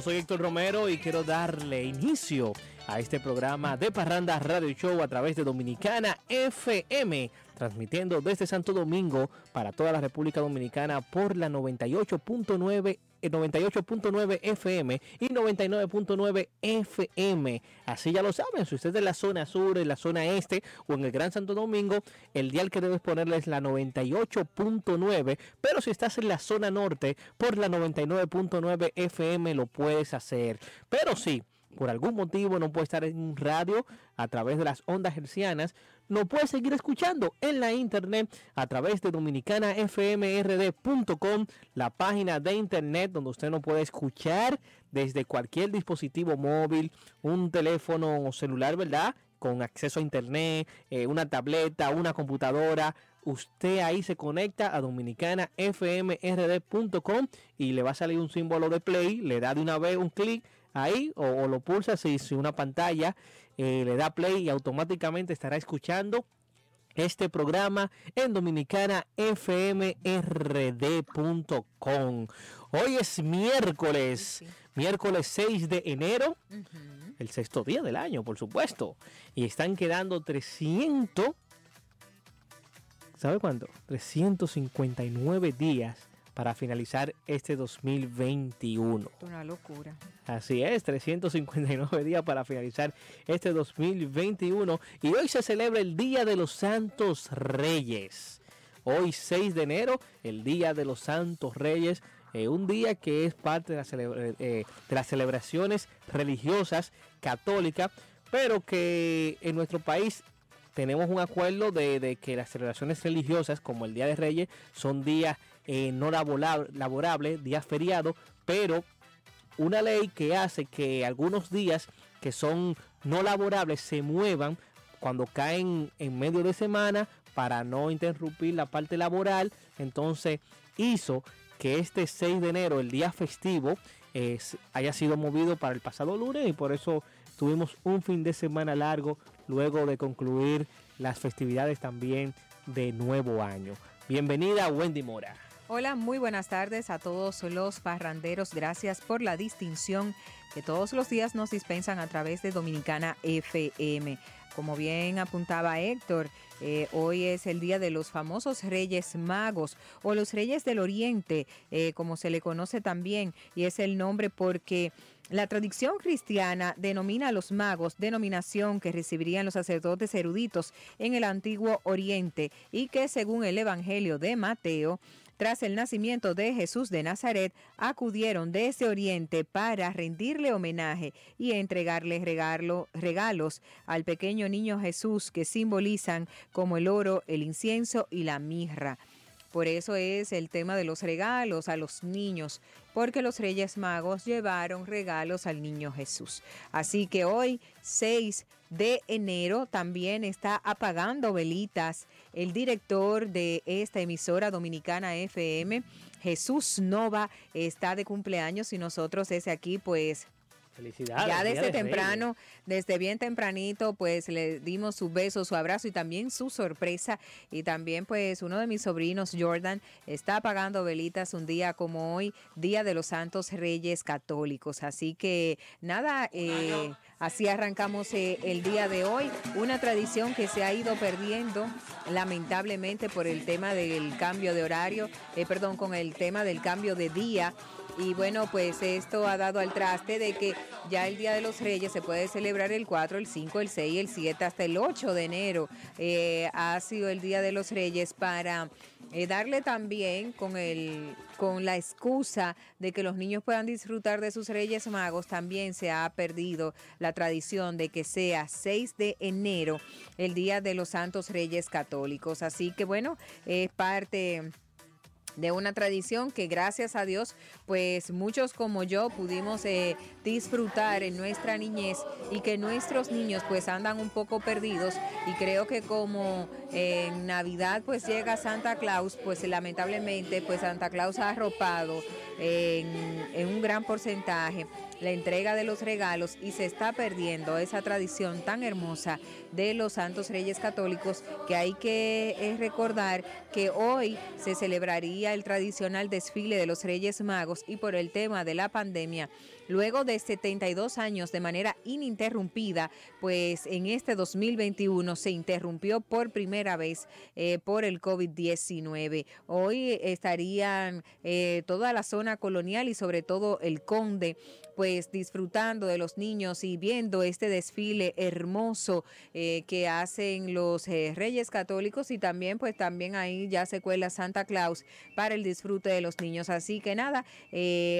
soy Héctor Romero y quiero darle inicio a este programa de Parranda Radio Show a través de Dominicana FM, transmitiendo desde Santo Domingo para toda la República Dominicana por la 98.9 98.9 FM y 99.9 FM. Así ya lo saben, si usted es de la zona sur, en la zona este o en el Gran Santo Domingo, el dial que debes ponerle es la 98.9, pero si estás en la zona norte, por la 99.9 FM lo puedes hacer. Pero sí, por algún motivo no puede estar en radio a través de las ondas hercianas, no puede seguir escuchando en la internet a través de dominicanafmrd.com, la página de internet donde usted no puede escuchar desde cualquier dispositivo móvil, un teléfono celular, ¿verdad? Con acceso a internet, eh, una tableta, una computadora, usted ahí se conecta a dominicanafmrd.com y le va a salir un símbolo de play, le da de una vez un clic ahí o, lo pulsa si, si una pantalla eh, le da play y automáticamente estará escuchando este programa en dominicanafmrd.com. Hoy es miércoles, miércoles 6 de enero, el sexto día del año, por supuesto. Y están quedando 300, ¿sabe cuánto? 359 días para finalizar este 2021. Una locura. Así es, 359 días para finalizar este 2021 y hoy se celebra el Día de los Santos Reyes. Hoy 6 de enero, el Día de los Santos Reyes, eh, un día que es parte de, eh, de las celebraciones religiosas católicas, pero que en nuestro país tenemos un acuerdo de, que las celebraciones religiosas, como el Día de Reyes, son días eh, no laborables, días feriados, pero una ley que hace que algunos días que son no laborables se muevan cuando caen en medio de semana para no interrumpir la parte laboral. Entonces hizo que este 6 de enero, el día festivo, haya sido movido para el pasado lunes y por eso tuvimos un fin de semana largo luego de concluir las festividades también de nuevo año. Bienvenida Wendy Mora. Hola, muy buenas tardes a todos los parranderos. Gracias por la distinción que todos los días nos dispensan a través de Dominicana FM. Como bien apuntaba Héctor, eh, hoy es el día de los famosos Reyes Magos o los Reyes del Oriente, eh, como se le conoce también, y es el nombre porque la tradición cristiana denomina a los magos, denominación que recibirían los sacerdotes eruditos en el antiguo Oriente y que según el Evangelio de Mateo, tras el nacimiento de Jesús de Nazaret, acudieron desde Oriente para rendirle homenaje y entregarle regalos al pequeño niño Jesús que simbolizan como el oro, el incienso y la mirra. Por eso es el tema de los regalos a los niños, porque los Reyes Magos llevaron regalos al niño Jesús. Así que hoy, 6 de enero, también está apagando velitas el director de esta emisora dominicana FM, Jesús Nova, está de cumpleaños y nosotros desde aquí pues Felicidades. Ya desde temprano, desde bien tempranito, pues le dimos su beso, su abrazo y también su sorpresa. Y también, pues, uno de mis sobrinos, Jordan, está apagando velitas un día como hoy, Día de los Santos Reyes Católicos. Así que nada, eh, así arrancamos eh, el día de hoy. Una tradición que se ha ido perdiendo, lamentablemente, por el tema del cambio de horario, eh, perdón, con el tema del cambio de día. Y bueno, pues esto ha dado al traste de que ya el Día de los Reyes se puede celebrar el 4, el 5, el 6, el 7, hasta el 8 de enero. Eh, ha sido el Día de los Reyes para eh, darle también con, el, con la excusa de que los niños puedan disfrutar de sus Reyes Magos, también se ha perdido la tradición de que sea 6 de enero el Día de los Santos Reyes Católicos. Así que bueno, es parte de una tradición que gracias a Dios pues muchos como yo pudimos eh, disfrutar en nuestra niñez y que nuestros niños pues andan un poco perdidos. Y creo que como en Navidad pues llega Santa Claus pues lamentablemente pues Santa Claus ha arropado en, en un gran porcentaje la entrega de los regalos y se está perdiendo esa tradición tan hermosa de los Santos Reyes Católicos que hay que eh, recordar que hoy se celebraría el tradicional desfile de los Reyes Magos y por el tema de la pandemia luego de 72 años de manera ininterrumpida, pues en este 2021 se interrumpió por primera vez eh, por el COVID-19. Hoy estarían eh, toda la zona colonial y sobre todo el Conde pues disfrutando de los niños y viendo este desfile hermoso eh, que hacen los Reyes Católicos y también pues también ahí ya se cuela Santa Claus para el disfrute de los niños. Así que nada,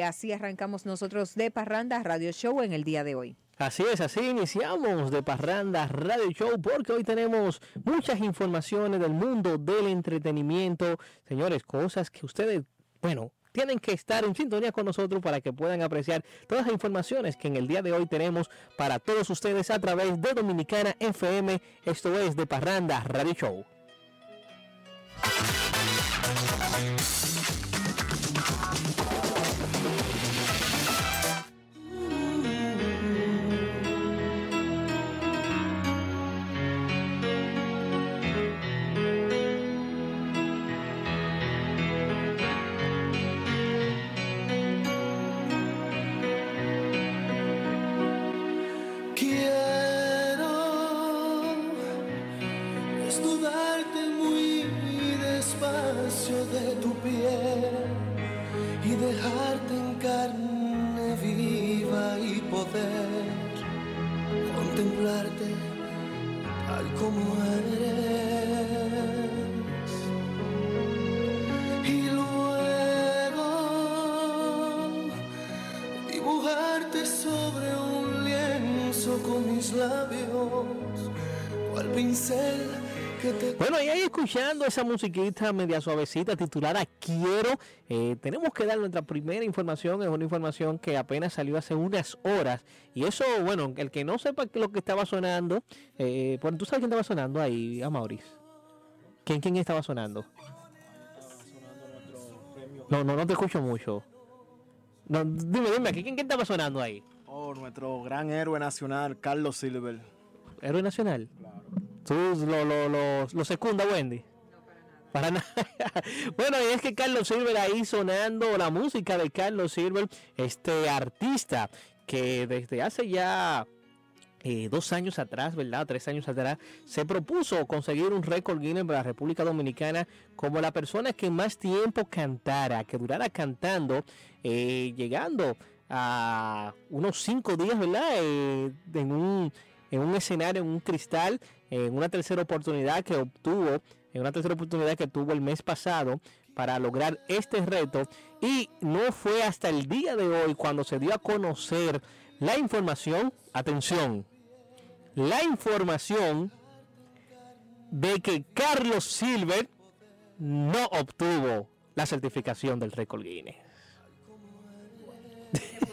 así arrancamos nosotros de Parranda Radio Show en el día de hoy. Así es, así iniciamos de Parranda Radio Show porque hoy tenemos muchas informaciones del mundo del entretenimiento. Señores, cosas que ustedes, bueno, tienen que estar en sintonía con nosotros para que puedan apreciar todas las informaciones que en el día de hoy tenemos para todos ustedes a través de Dominicana FM. Esto es de Parranda Radio Show. Escuchando esa musiquita media suavecita titulada Quiero, eh, tenemos que dar nuestra primera información, es una información que apenas salió hace unas horas. Y eso, bueno, el que no sepa lo que estaba sonando, eh, bueno, ¿tú sabes quién estaba sonando ahí, a Maurice? ¿Quién, quién estaba sonando? No, no, no te escucho mucho. No, dime, dime, ¿quién, quién estaba sonando ahí? Oh, nuestro gran héroe nacional, Carlos Silver. ¿Héroe nacional? Claro. ¿Tú lo, lo, lo, lo secunda, Wendy? Para nada. bueno, y es que Carlos Silver ahí sonando la música de Carlos Silver, este artista que desde hace ya eh, dos años atrás, ¿verdad? Tres años atrás, se propuso conseguir un récord Guinness para la República Dominicana como la persona que más tiempo cantara, que durara cantando, eh, llegando a unos cinco días, ¿verdad? Eh, en, un, en un escenario, en un cristal, en una tercera oportunidad que obtuvo, en una tercera oportunidad que tuvo el mes pasado para lograr este reto. Y no fue hasta el día de hoy cuando se dio a conocer la información, atención, la información de que Carlos Silver no obtuvo la certificación del récord Guinness.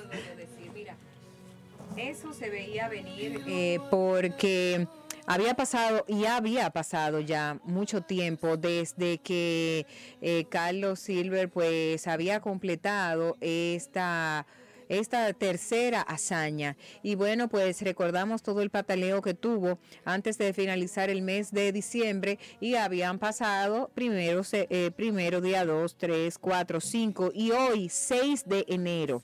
Eso se veía venir eh, porque había pasado y había pasado ya mucho tiempo desde que eh, Carlos Silver pues había completado esta esta tercera hazaña. Y bueno, pues recordamos todo el pataleo que tuvo antes de finalizar el mes de diciembre y habían pasado primero, eh, primero día 2, 3, 4, 5 y hoy 6 de enero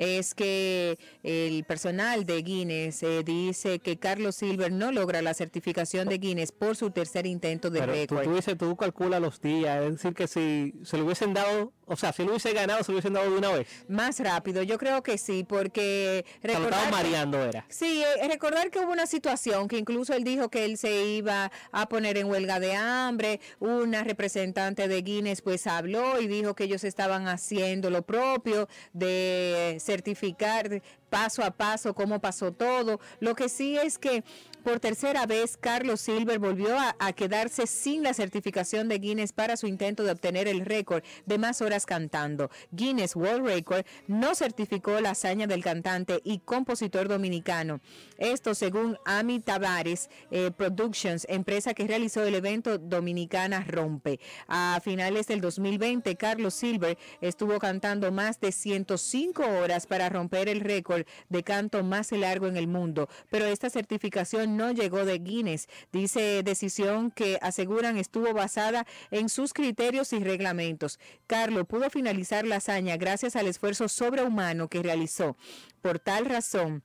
es que el personal de Guinness eh, dice que Carlos Silver no logra la certificación de Guinness por su tercer intento de récord. Tú, tú, tú calculas los días, es decir, que si se le hubiesen dado o sea, si lo hubiese ganado, se lo hubiesen dado de una vez. Más rápido, yo creo que sí, porque recordar. mareando era. Sí, eh, recordar que hubo una situación que incluso él dijo que él se iba a poner en huelga de hambre. Una representante de Guinness pues habló y dijo que ellos estaban haciendo lo propio de certificar paso a paso cómo pasó todo. Lo que sí es que por tercera vez, Carlos Silver volvió a, quedarse sin la certificación de Guinness para su intento de obtener el récord de más horas cantando. Guinness World Record no certificó la hazaña del cantante y compositor dominicano. Esto según Ami Tavares eh, Productions, empresa que realizó el evento Dominicana Rompe. A finales del 2020, Carlos Silver estuvo cantando más de 105 horas para romper el récord de canto más largo en el mundo, pero esta certificación no llegó de Guinness. Dice decisión que aseguran estuvo basada en sus criterios y reglamentos. Carlos pudo finalizar la hazaña gracias al esfuerzo sobrehumano que realizó. Por tal razón,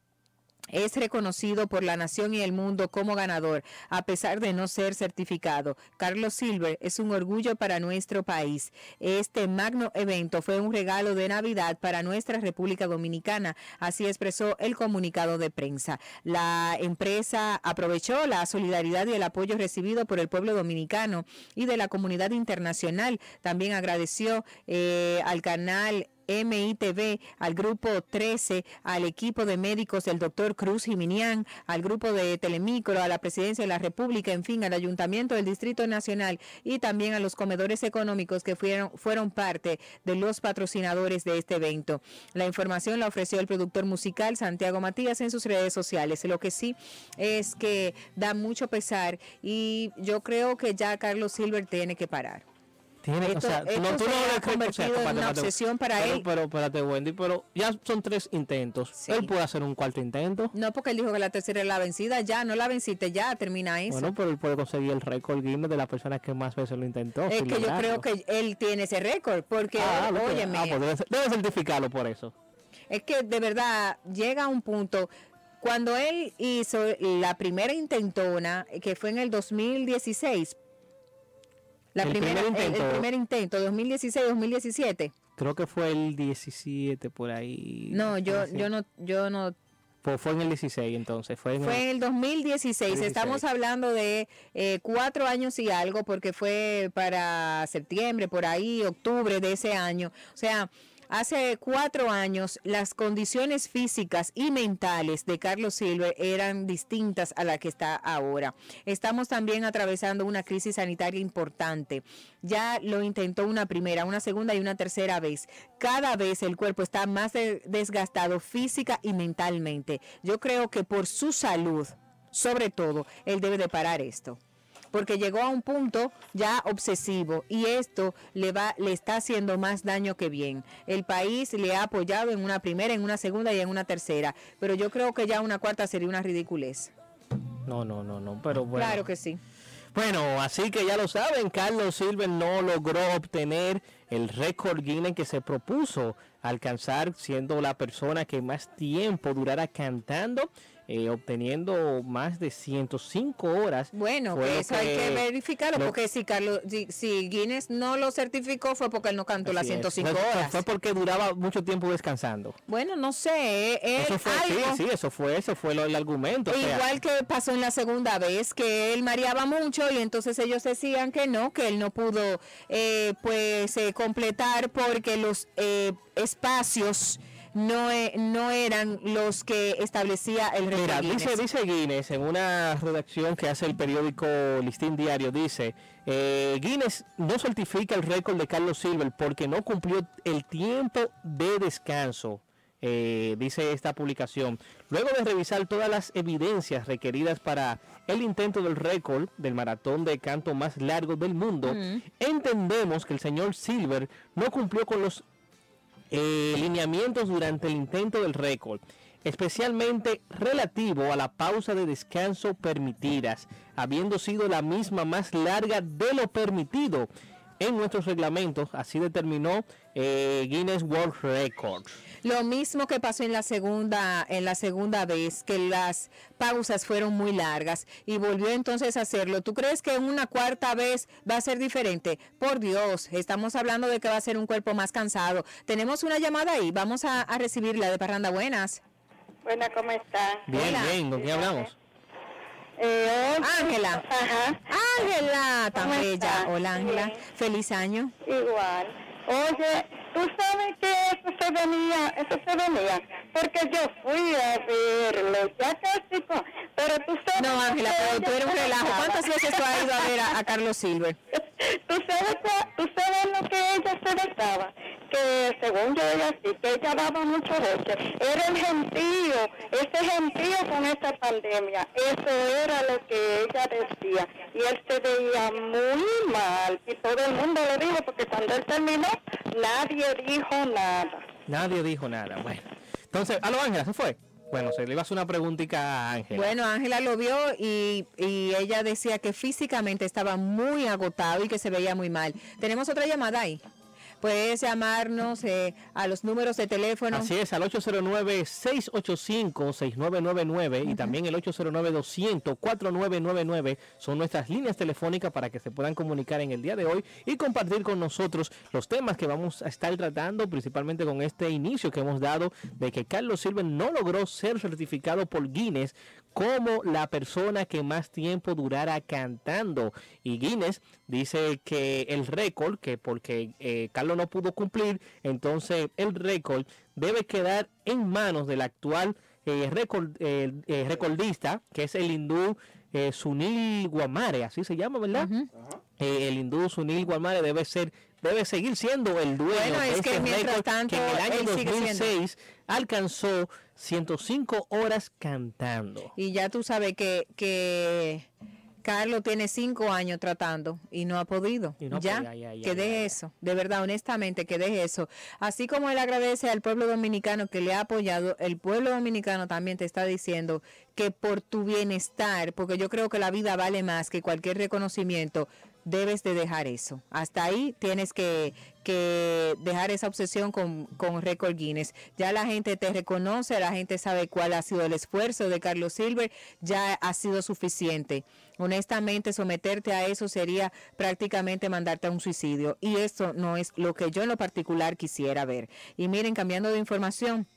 es reconocido por la nación y el mundo como ganador, a pesar de no ser certificado. Carlos Silver es un orgullo para nuestro país. Este magno evento fue un regalo de Navidad para nuestra República Dominicana, así expresó el comunicado de prensa. La empresa aprovechó la solidaridad y el apoyo recibido por el pueblo dominicano y de la comunidad internacional. También agradeció eh, al canal MITV, al grupo 13, al equipo de médicos del doctor Cruz Jiminián, al grupo de Telemicro, a la Presidencia de la República, en fin, al Ayuntamiento del Distrito Nacional y también a los comedores económicos que fueron, fueron parte de los patrocinadores de este evento. La información la ofreció el productor musical Santiago Matías en sus redes sociales. Lo que sí es que da mucho pesar y yo creo que ya Carlos Silver tiene que parar. Tiene, Esto- o sea, esto no, tú se no ha o sea, convertido en una obsesión para pero, él. Pero, espérate, Wendy, pero ya son tres intentos. Sí. Él puede hacer un cuarto intento. No, porque él dijo que la tercera es la vencida, ya, no la venciste, ya, termina eso. Bueno, pero él puede conseguir el récord Guinness de la persona que más veces lo intentó. es que yo creo que él tiene ese récord, porque, Ah, óyeme, ah, pues debe, debe certificarlo por eso. es que de verdad llega un punto, cuando él hizo la primera intentona, que fue en el 2016, la El primera, primer el- el, intento. primer intento, 2016-2017. Creo que fue el 17 por ahí. No, yo, yo no, yo no Pues fue en el 16 entonces. Fue en Fue el- el 2016, 16. estamos hablando de eh, cuatro años y algo, porque fue para septiembre, por ahí, octubre de ese año. O sea, hace cuatro años las condiciones físicas y mentales de Carlos Silver eran distintas a la que está ahora. Estamos también atravesando una crisis sanitaria importante. Ya lo intentó una primera, una segunda y una tercera vez. Cada vez el cuerpo está más de- desgastado física y mentalmente. Yo creo que por su salud, sobre todo, él debe de parar esto. Porque llegó a un punto ya obsesivo y esto le va, le está haciendo más daño que bien. El país le ha apoyado en una primera, en una segunda y en una tercera, pero yo creo que ya una cuarta sería una ridiculez. No, no, no, no, pero bueno. Claro que sí. Bueno, así que ya lo saben, Carlos Silver no logró obtener el récord Guinness que se propuso alcanzar siendo la persona que más tiempo durara cantando, eh, obteniendo más de 105 horas. Bueno, que eso hay que verificarlo, lo- porque si Carlos, si, si Guinness no lo certificó fue porque él no cantó las Así es. 105 Fue- horas. Fue porque duraba mucho tiempo descansando. Bueno, no sé, eh, Eso él fue, algo- sí, sí, eso fue, eso fue lo- el argumento. o sea, Igual que pasó en la segunda vez, que él mareaba mucho y entonces ellos decían que no, que él no pudo eh, pues eh, completar porque los eh, espacios no, e- no eran los que establecía el récord Mira, dice, Guinness. dice Guinness en una redacción que hace el periódico Listín Diario, dice, eh, Guinness no certifica el récord de Carlos Silver porque no cumplió el tiempo de descanso, eh, dice esta publicación. Luego de revisar todas las evidencias requeridas para el intento del récord del maratón de canto más largo del mundo, entendemos que el señor Silver no cumplió con los eh, lineamientos durante el intento del récord, especialmente relativo a la pausa de descanso permitidas, habiendo sido la misma más larga de lo permitido en nuestros reglamentos, así determinó eh, Guinness World Records. Lo mismo que pasó en la segunda, en la segunda vez, que las pausas fueron muy largas y volvió entonces a hacerlo. ¿Tú crees que en una cuarta vez va a ser diferente? Por Dios, estamos hablando de que va a ser un cuerpo más cansado. Tenemos una llamada ahí, vamos a, a recibirla de Parranda Buenas. Buena, ¿cómo está? Bien, Hola. bien, ¿con quién hablamos? Eh. Ángela. Ángela, tan ¿Cómo bella. está? Hola Ángela, feliz año. igual. Oye, tú sabes que eso se venía, eso se venía, porque yo fui a verlo, ya casi, pero tú sabes... No Ángela, pero tú eres un relajo. ¿Cuántas veces tú has ido a ver a, a Carlos Silver? ¿Tú sabes, cua- tú sabes lo que ella se besaba, que según yo ella sí, que ella daba mucho boche. Era el gentío, ese gentío con esta pandemia, eso era lo que ella decía. Y él se veía muy mal, y todo el mundo lo dijo, porque cuando él terminó, nadie dijo nada. Nadie dijo nada. Bueno, Entonces, a lo Ángela, ¿se fue? Bueno, se le iba a hacer una preguntita a Ángela. Bueno, Ángela lo vio y, y ella decía que físicamente estaba muy agotado y que se veía muy mal. Tenemos otra llamada ahí. Puedes llamarnos eh, a los números de teléfono. Así es, al 809-685-6999 y también el 809-200-4999 son nuestras líneas telefónicas para que se puedan comunicar en el día de hoy y compartir con nosotros los temas que vamos a estar tratando, principalmente con este inicio que hemos dado de que Carlos Silva no logró ser certificado por Guinness como la persona que más tiempo durara cantando. Y Guinness dice que el récord, que porque eh, Carlos no pudo cumplir, entonces el récord debe quedar en manos del actual eh, eh, recordista, que es el hindú eh, Sunil Guamare, así se llama, ¿verdad? El hindú Sunil Guamare debe ser debe seguir siendo el dueño Bueno, de es este que mientras tanto, que en el año él sigue siendo. 2006 alcanzó 105 horas cantando. Y ya tú sabes que, que Carlos tiene cinco años tratando y no ha podido. No ya, que deje eso. De verdad, honestamente, que deje eso. Así como él agradece al pueblo dominicano que le ha apoyado, el pueblo dominicano también te está diciendo que por tu bienestar, porque yo creo que la vida vale más que cualquier reconocimiento, debes de dejar eso. Hasta ahí tienes que, que dejar esa obsesión con, con Record Guinness. Ya la gente te reconoce, la gente sabe cuál ha sido el esfuerzo de Carlos Silver, ya ha sido suficiente. Honestamente, someterte a eso sería prácticamente mandarte a un suicidio. Y esto no es lo que yo en lo particular quisiera ver. Y miren, cambiando de información.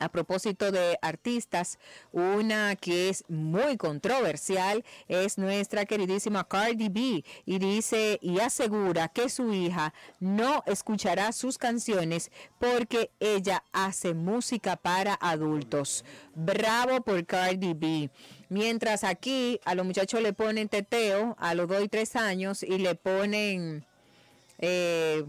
A propósito de artistas, una que es muy controversial es nuestra queridísima Cardi B y dice y asegura que su hija no escuchará sus canciones porque ella hace música para adultos. Bravo por Cardi B. Mientras aquí a los muchachos le ponen teteo a los 2 y 3 años y le ponen... eh,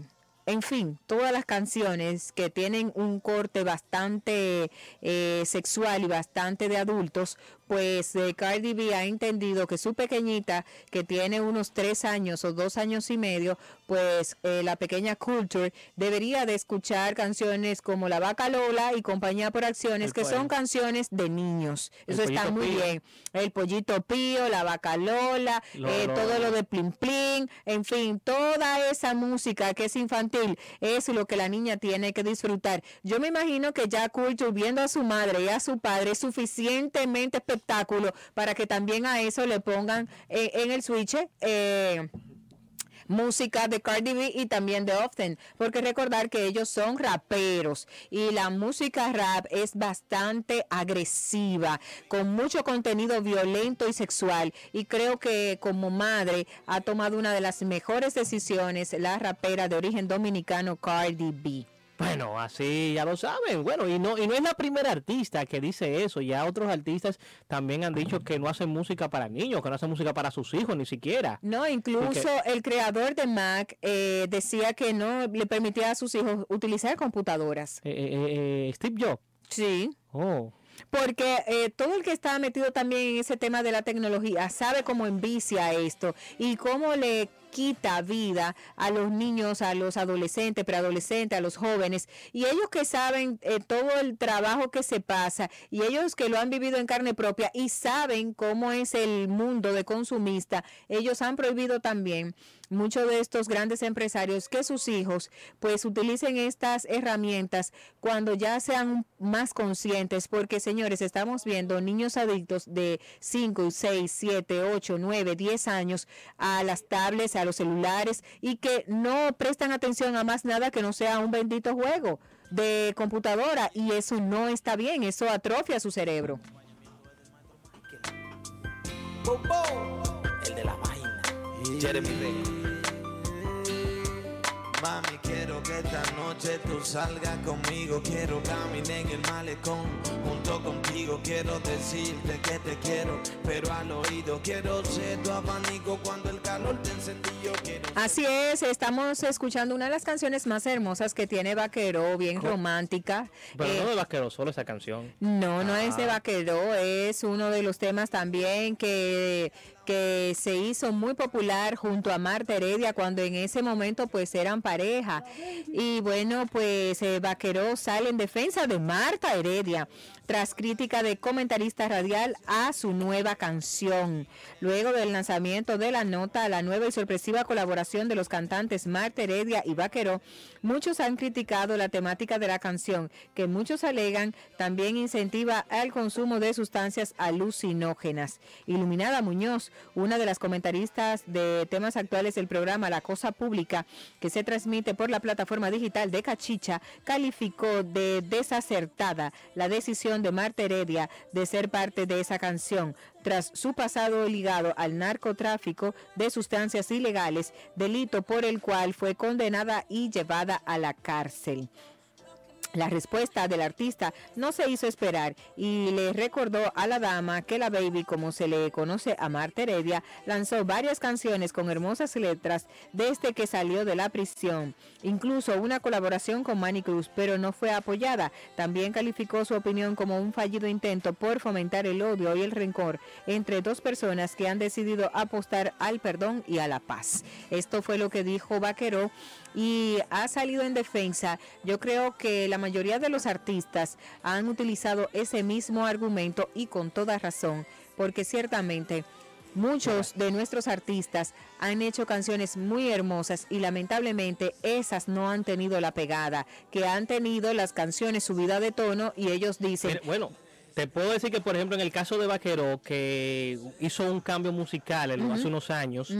en fin, todas las canciones que tienen un corte bastante eh, sexual y bastante de adultos, pues eh, Cardi B ha entendido que su pequeñita, que tiene unos tres años o dos años y medio, pues eh, la pequeña Culture debería de escuchar canciones como La Vaca Lola y Compañía por Acciones, El que son canciones de niños. El Eso está muy Pío. bien. El Pollito Pío, La Vaca Lola, Lo- eh, lo- todo lo de Plin Plin, en fin, toda esa música que es infantil es lo que la niña tiene que disfrutar. Yo me imagino que ya Culture viendo a su madre y a su padre es suficientemente espectáculo para que también a eso le pongan eh, en el switch eh, música de Cardi B y también de Often, porque recordar que ellos son raperos y la música rap es bastante agresiva, con mucho contenido violento y sexual y creo que como madre ha tomado una de las mejores decisiones la rapera de origen dominicano Cardi B. Bueno, así ya lo saben. Bueno, y no y no es la primera artista que dice eso. Ya otros artistas también han dicho que no hacen música para niños, que no hacen música para sus hijos ni siquiera. No, incluso el creador de Mac eh, decía que no le permitía a sus hijos utilizar computadoras. Eh, eh, eh, Steve Jobs. Sí. Oh. Porque eh, todo el que está metido también en ese tema de la tecnología sabe cómo envicia esto y cómo le quita vida a los niños, a los adolescentes, preadolescentes, a los jóvenes. Y ellos que saben eh, todo el trabajo que se pasa y ellos que lo han vivido en carne propia y saben cómo es el mundo de consumista, ellos han prohibido también muchos de estos grandes empresarios que sus hijos pues utilicen estas herramientas cuando ya sean más conscientes porque señores estamos viendo niños adictos de 5, 6, 7, 8, 9, 10 años a las tablets, a los celulares y que no prestan atención a más nada que no sea un bendito juego de computadora y eso no está bien, eso atrofia su cerebro. El de la vaina. Jeremy Rey. Mami, quiero que esta noche tú salgas conmigo. Quiero caminar en el malecón junto contigo. Quiero decirte que te quiero, pero al oído quiero ser tu abanico cuando el calor te encendió. Quiero Así es, estamos escuchando una de las canciones más hermosas que tiene Vaquero, bien romántica. Pero Eh, no de Vaquero, solo esa canción. No, no es de Ah. vaquero, es uno de los temas también que, que se hizo muy popular junto a Marta Heredia cuando en ese momento pues eran pareja. Y bueno, pues eh, Vaqueró sale en defensa de Marta Heredia tras crítica de comentarista radial a su nueva canción. Luego del lanzamiento de la nota, la nueva y sorpresiva colaboración de los cantantes Marta Heredia y Vaqueró, muchos han criticado la temática de la canción, que muchos alegan también incentiva al consumo de sustancias alucinógenas. Iluminada Muñoz, una de las comentaristas de temas actuales del programa La Cosa Pública, que se transmite por la plataforma digital de Cachicha, calificó de desacertada la decisión de Marta Heredia de ser parte de esa canción tras su pasado ligado al narcotráfico de sustancias ilegales, delito por el cual fue condenada y llevada a la cárcel. La respuesta del artista no se hizo esperar y le recordó a la dama que la baby, como se le conoce a Marta Heredia, lanzó varias canciones con hermosas letras desde que salió de la prisión, incluso una colaboración con Manny Cruz, pero no fue apoyada. También calificó su opinión como un fallido intento por fomentar el odio y el rencor entre dos personas que han decidido apostar al perdón y a la paz. Esto fue lo que dijo Vaquero y ha salido en defensa. Yo creo que la mayoría de los artistas han utilizado ese mismo argumento y con toda razón, porque ciertamente muchos de nuestros artistas han hecho canciones muy hermosas y lamentablemente esas no han tenido la pegada, que han tenido las canciones subida de tono y ellos dicen... Bueno, te puedo decir que, por ejemplo, en el caso de Vaquero, que hizo un cambio musical en- hace unos años,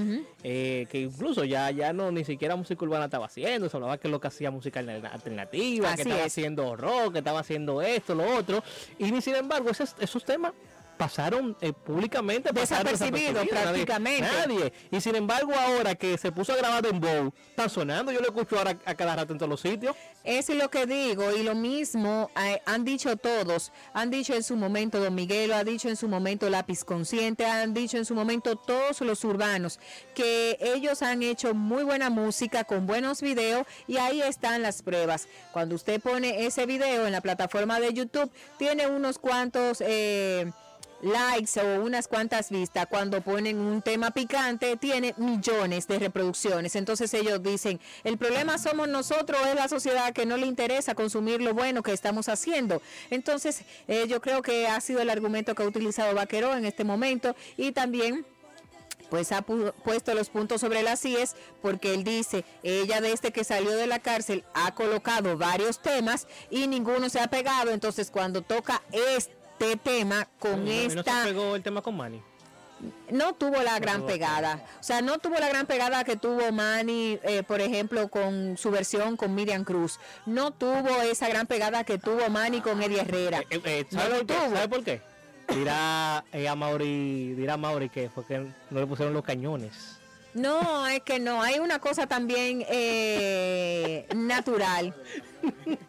eh, que incluso ya, ya no ni siquiera música urbana estaba haciendo, se hablaba que lo que hacía música alterna- alternativa, Así que estaba es. haciendo rock, que estaba haciendo esto, lo otro, y ni sin embargo, esos, esos temas pasaron eh, públicamente pasaron Desapercibidos, prácticamente. nadie y sin embargo ahora que se puso a grabar en Bow está sonando yo lo escucho ahora a cada rato en todos los sitios Es lo que digo y lo mismo eh, han dicho todos, han dicho en su momento Don Miguelo, ha dicho en su momento Lápiz Consciente, han dicho en su momento todos los urbanos que ellos han hecho muy buena música con buenos videos y ahí están las pruebas. Cuando usted pone ese video en la plataforma de YouTube, tiene unos cuantos... eh, likes o unas cuantas vistas cuando ponen un tema picante tiene millones de reproducciones. Entonces ellos dicen el problema somos nosotros es la sociedad que no le interesa consumir lo bueno que estamos haciendo entonces eh, yo creo que ha sido el argumento que ha utilizado Vaqueró en este momento y también pues ha pu- puesto los puntos sobre las IES porque él dice, ella desde que salió de la cárcel ha colocado varios temas y ninguno se ha pegado, entonces cuando toca este tema con no- no se esta pegó el tema con Manny no tuvo la gran pegada. O sea, no tuvo la gran pegada que tuvo Manny, eh, por ejemplo, con su versión con Miriam Cruz. No tuvo esa gran pegada que tuvo Manny con Eddie Herrera. Eh, eh, No ¿sabe, lo por qué? tuvo. ¿Sabe por qué? Dirá a Mauri, dirá Mauri que fue que no le pusieron los cañones. No, es que no. Hay una cosa también eh, natural.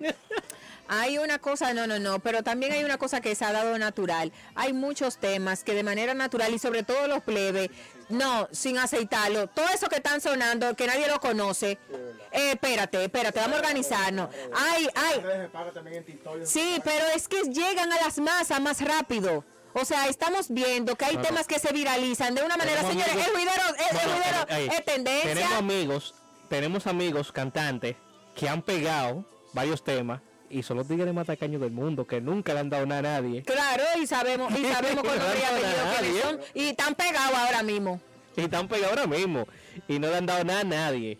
Hay una cosa, no, no, no, pero también hay una cosa que se ha dado natural. Hay muchos temas que de manera natural y sobre todo los plebes, no, sin aceitarlo, todo eso que están sonando, que nadie lo conoce. Eh, espérate, espérate, vamos a organizarnos. Ay, ay, Sí, pero es que llegan a las masas más rápido. O sea, estamos viendo que hay temas que se viralizan de una manera, Tenemos señores, el amigos- ruidero, el, el No, no, ruidero ey, es tendencia. Tenemos amigos, tenemos amigos cantantes que han pegado varios temas y son los tigres más tacaños del mundo, que nunca le han dado nada a nadie. Claro, y sabemos, y sabemos con quiénes nadie. son, y están pegados ahora mismo. Y están pegados ahora mismo. Y no le han dado nada a nadie.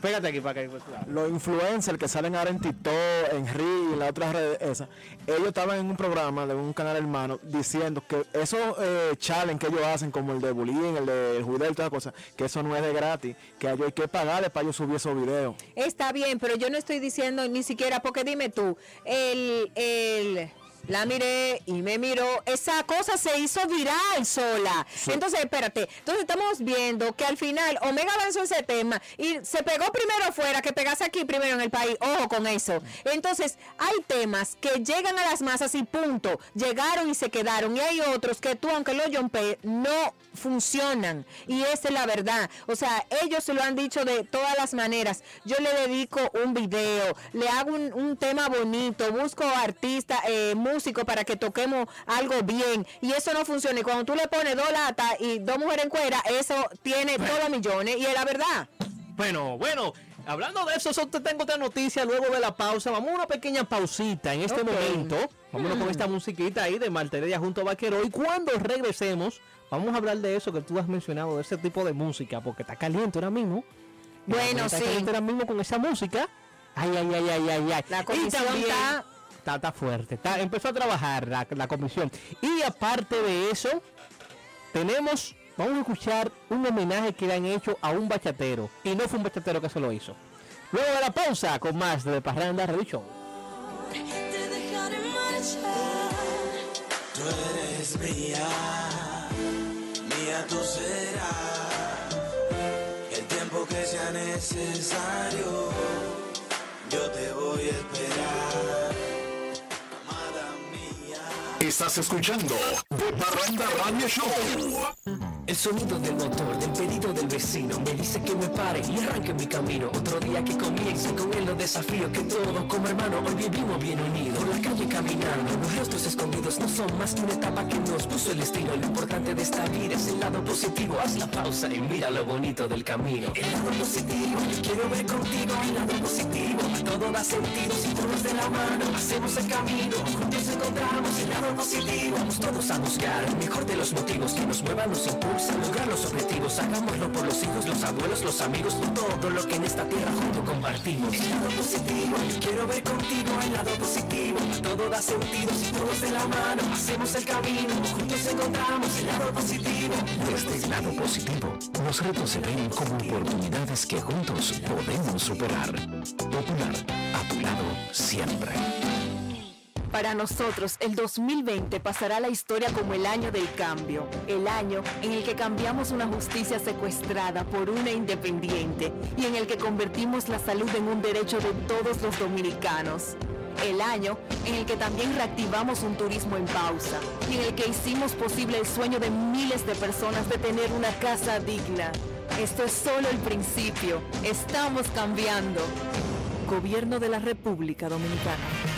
Pégate aquí para que Los influencers que salen ahora en TikTok, en Reel y las otras redes esas, ellos estaban en un programa de un canal hermano diciendo que esos eh, challenge que ellos hacen, como el de Bullying, el de Judel, todas las cosas, que eso no es de gratis, que a ellos hay que pagarle para ellos subir esos videos. Está bien, pero yo no estoy diciendo ni siquiera, porque dime tú, el, el, la miré y me miró, esa cosa se hizo viral sola. Entonces, espérate, entonces estamos viendo que al final Omega lanzó ese tema y se pegó primero afuera, que pegase aquí primero en el país, ojo con eso. Entonces, hay temas que llegan a las masas y punto, llegaron y se quedaron, y hay otros que tú, aunque lo yompe, no funcionan. Y esa es la verdad. O sea, ellos se lo han dicho de todas las maneras. Yo le dedico un video, le hago un, un tema bonito, busco artistas, eh, músicos para que toquemos algo bien y eso no funciona. Y cuando tú le pones dos latas y dos mujeres en cuera, eso tiene todos millones y es la verdad. Bueno, bueno, hablando de eso, te tengo otra noticia luego de la pausa. Vamos a una pequeña pausita en este momento. Vámonos con esta musiquita ahí de Maltereya junto a Vaquero. Y cuando regresemos, vamos a hablar de eso que tú has mencionado, de ese tipo de música, porque está caliente ahora mismo. Bueno, está sí. caliente ahora mismo con esa música. Ay, ay, ay, ay, ay, ay. La Y también- está- Está, está fuerte. Está, empezó a trabajar la, la comisión. Y aparte de eso, tenemos, vamos a escuchar un homenaje que le han hecho a un bachatero. Y no fue un bachatero que se lo hizo. Luego de la pausa, con más de Parranda Radio Show. Tú eres mía, mía tú serás. El tiempo que sea necesario, yo te voy a esperar. Estás escuchando The Parranda Radio Show. El sonido del motor, del pedido del vecino Me dice que me pare y arranque mi camino. Otro día que comience con él los desafíos Que todos como hermanos hoy vivimos bien unidos Por la calle caminando, los rostros escondidos No son más que una etapa que nos puso el destino Lo importante de esta vida es el lado positivo Haz la pausa y mira lo bonito del camino. El lado positivo, quiero ver contigo El lado positivo, todo da sentido Si todos de la mano, hacemos el camino Juntos encontramos el lado positivo Vamos todos a buscar el mejor de los motivos Que nos muevan, nos impulsan, lograr los objetivos. Hagámoslo por los hijos, los abuelos, los amigos. Todo lo que en esta tierra juntos compartimos. El lado positivo, quiero ver contigo El lado positivo, todo da sentido Si todos de la mano, hacemos el camino. Juntos encontramos el lado positivo. Desde el lado positivo, los retos se ven como oportunidades que juntos podemos superar. Popular, a tu lado siempre. Para nosotros, el 2020 pasará la historia como el año del cambio, el año en el que cambiamos una justicia secuestrada por una independiente y en el que convertimos la salud en un derecho de todos los dominicanos. El año en el que también reactivamos un turismo en pausa y en el que hicimos posible el sueño de miles de personas de tener una casa digna. Esto es solo el principio. Estamos cambiando. Gobierno de la República Dominicana.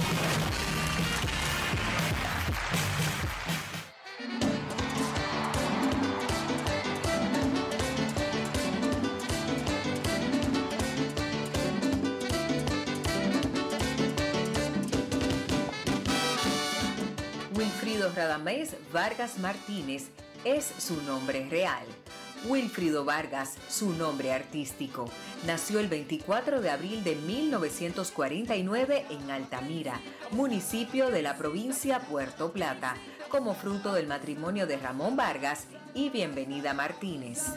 Radamés Vargas Martínez es su nombre real. Wilfrido Vargas, su nombre artístico, nació el 24 de abril de 1949 en Altamira, municipio de la provincia Puerto Plata, como fruto del matrimonio de Ramón Vargas y Bienvenida Martínez.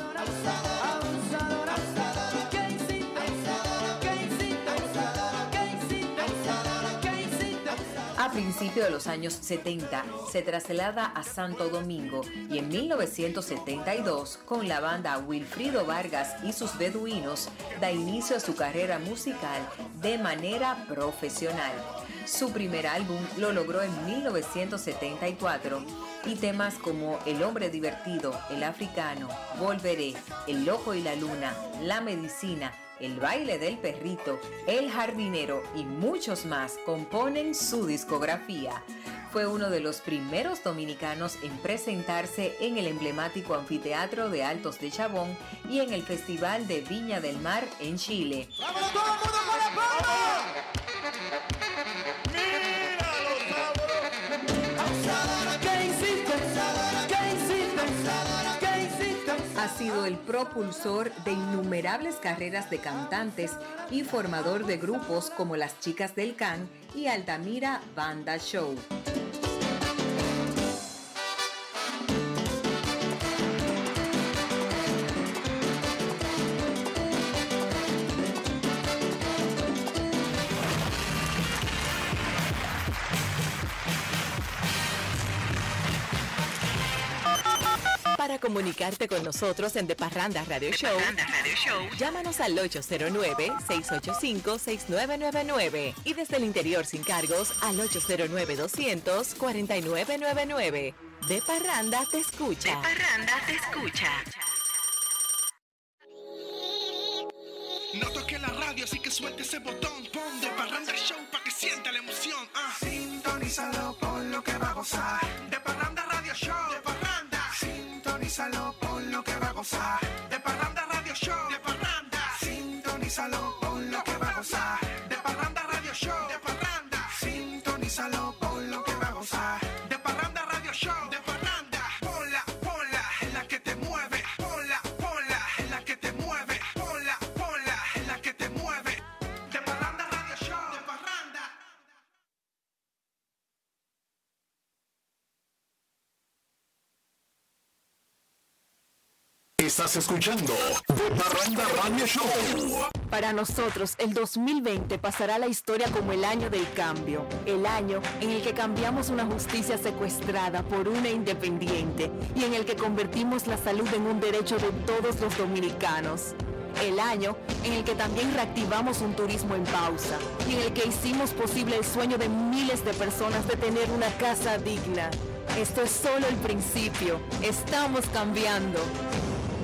De los años 70 se traslada a Santo Domingo y en 1972 con la banda Wilfrido Vargas y sus beduinos da inicio a su carrera musical de manera profesional. Su primer álbum lo logró en 1974 y temas como El hombre divertido, El africano, Volveré, El loco y la luna, La medicina, el baile del perrito, El jardinero y muchos más componen su discografía. Fue uno de los primeros dominicanos en presentarse en el emblemático anfiteatro de Altos de Chabón y en el Festival de Viña del Mar en Chile. Ha sido el propulsor de innumerables carreras de cantantes y formador de grupos como las Chicas del Can y Altamira Banda Show. Comunicarte con nosotros en The Parranda Radio Show, llámanos al 809-685-6999 y desde el interior sin cargos al 809-200-4999. De Parranda te escucha. Parranda te escucha. No toques la radio. radio, así que suelta ese botón. Pon de parranda show para que sienta la emoción. ah. Sintonízalo por lo que va a gozar. De parranda radio show. De parranda. Sintonízalo por lo que va a gozar. De parranda radio show. De parranda. Sintonízalo por lo que va a gozar. De parranda radio show. Estás escuchando. Para nosotros, el 2020 pasará la historia como el año del cambio, el año en el que cambiamos una justicia secuestrada por una independiente y en el que convertimos la salud en un derecho de todos los dominicanos. El año en el que también reactivamos un turismo en pausa y en el que hicimos posible el sueño de miles de personas de tener una casa digna. Esto es solo el principio. Estamos cambiando.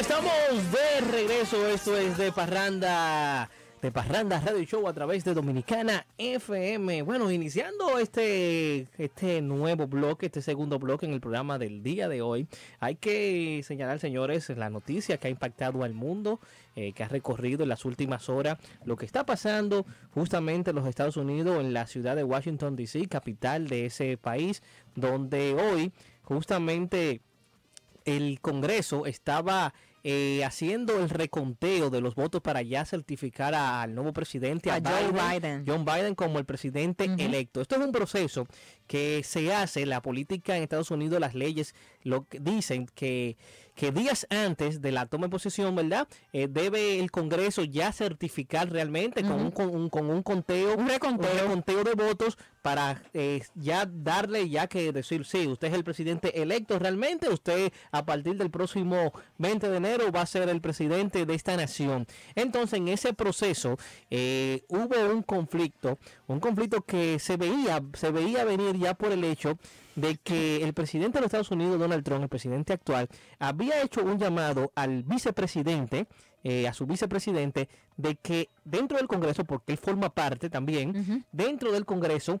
Estamos de regreso. Esto es de Parranda. De Parranda Radio Show a través de Dominicana FM. Bueno, iniciando este, este nuevo bloque, este segundo bloque en el programa del día de hoy, hay que señalar, señores, la noticia que ha impactado al mundo, eh, que ha recorrido en las últimas horas, lo que está pasando justamente en los Estados Unidos, en la ciudad de Washington, D.C., capital de ese país, donde hoy justamente el Congreso estaba eh, haciendo el reconteo de los votos para ya certificar a- al nuevo presidente, a, A Joe Biden. John Biden como el presidente electo. Esto es un proceso que se hace, la política en Estados Unidos, las leyes lo que dicen que, que días antes de la toma de posesión, ¿verdad? Eh, debe el Congreso ya certificar realmente con, un, con, un, con un conteo, un reconteo. de votos para eh, ya darle ya que decir, sí, usted es el presidente electo realmente, usted a partir del próximo 20 de enero va a ser el presidente de esta nación. Entonces, en ese proceso eh, hubo un conflicto, un conflicto que se veía, se veía venir ya por el hecho de que el presidente de los Estados Unidos, Donald Trump, el presidente actual, había hecho un llamado al vicepresidente, eh, a su vicepresidente, de que dentro del Congreso, porque él forma parte también, dentro del Congreso,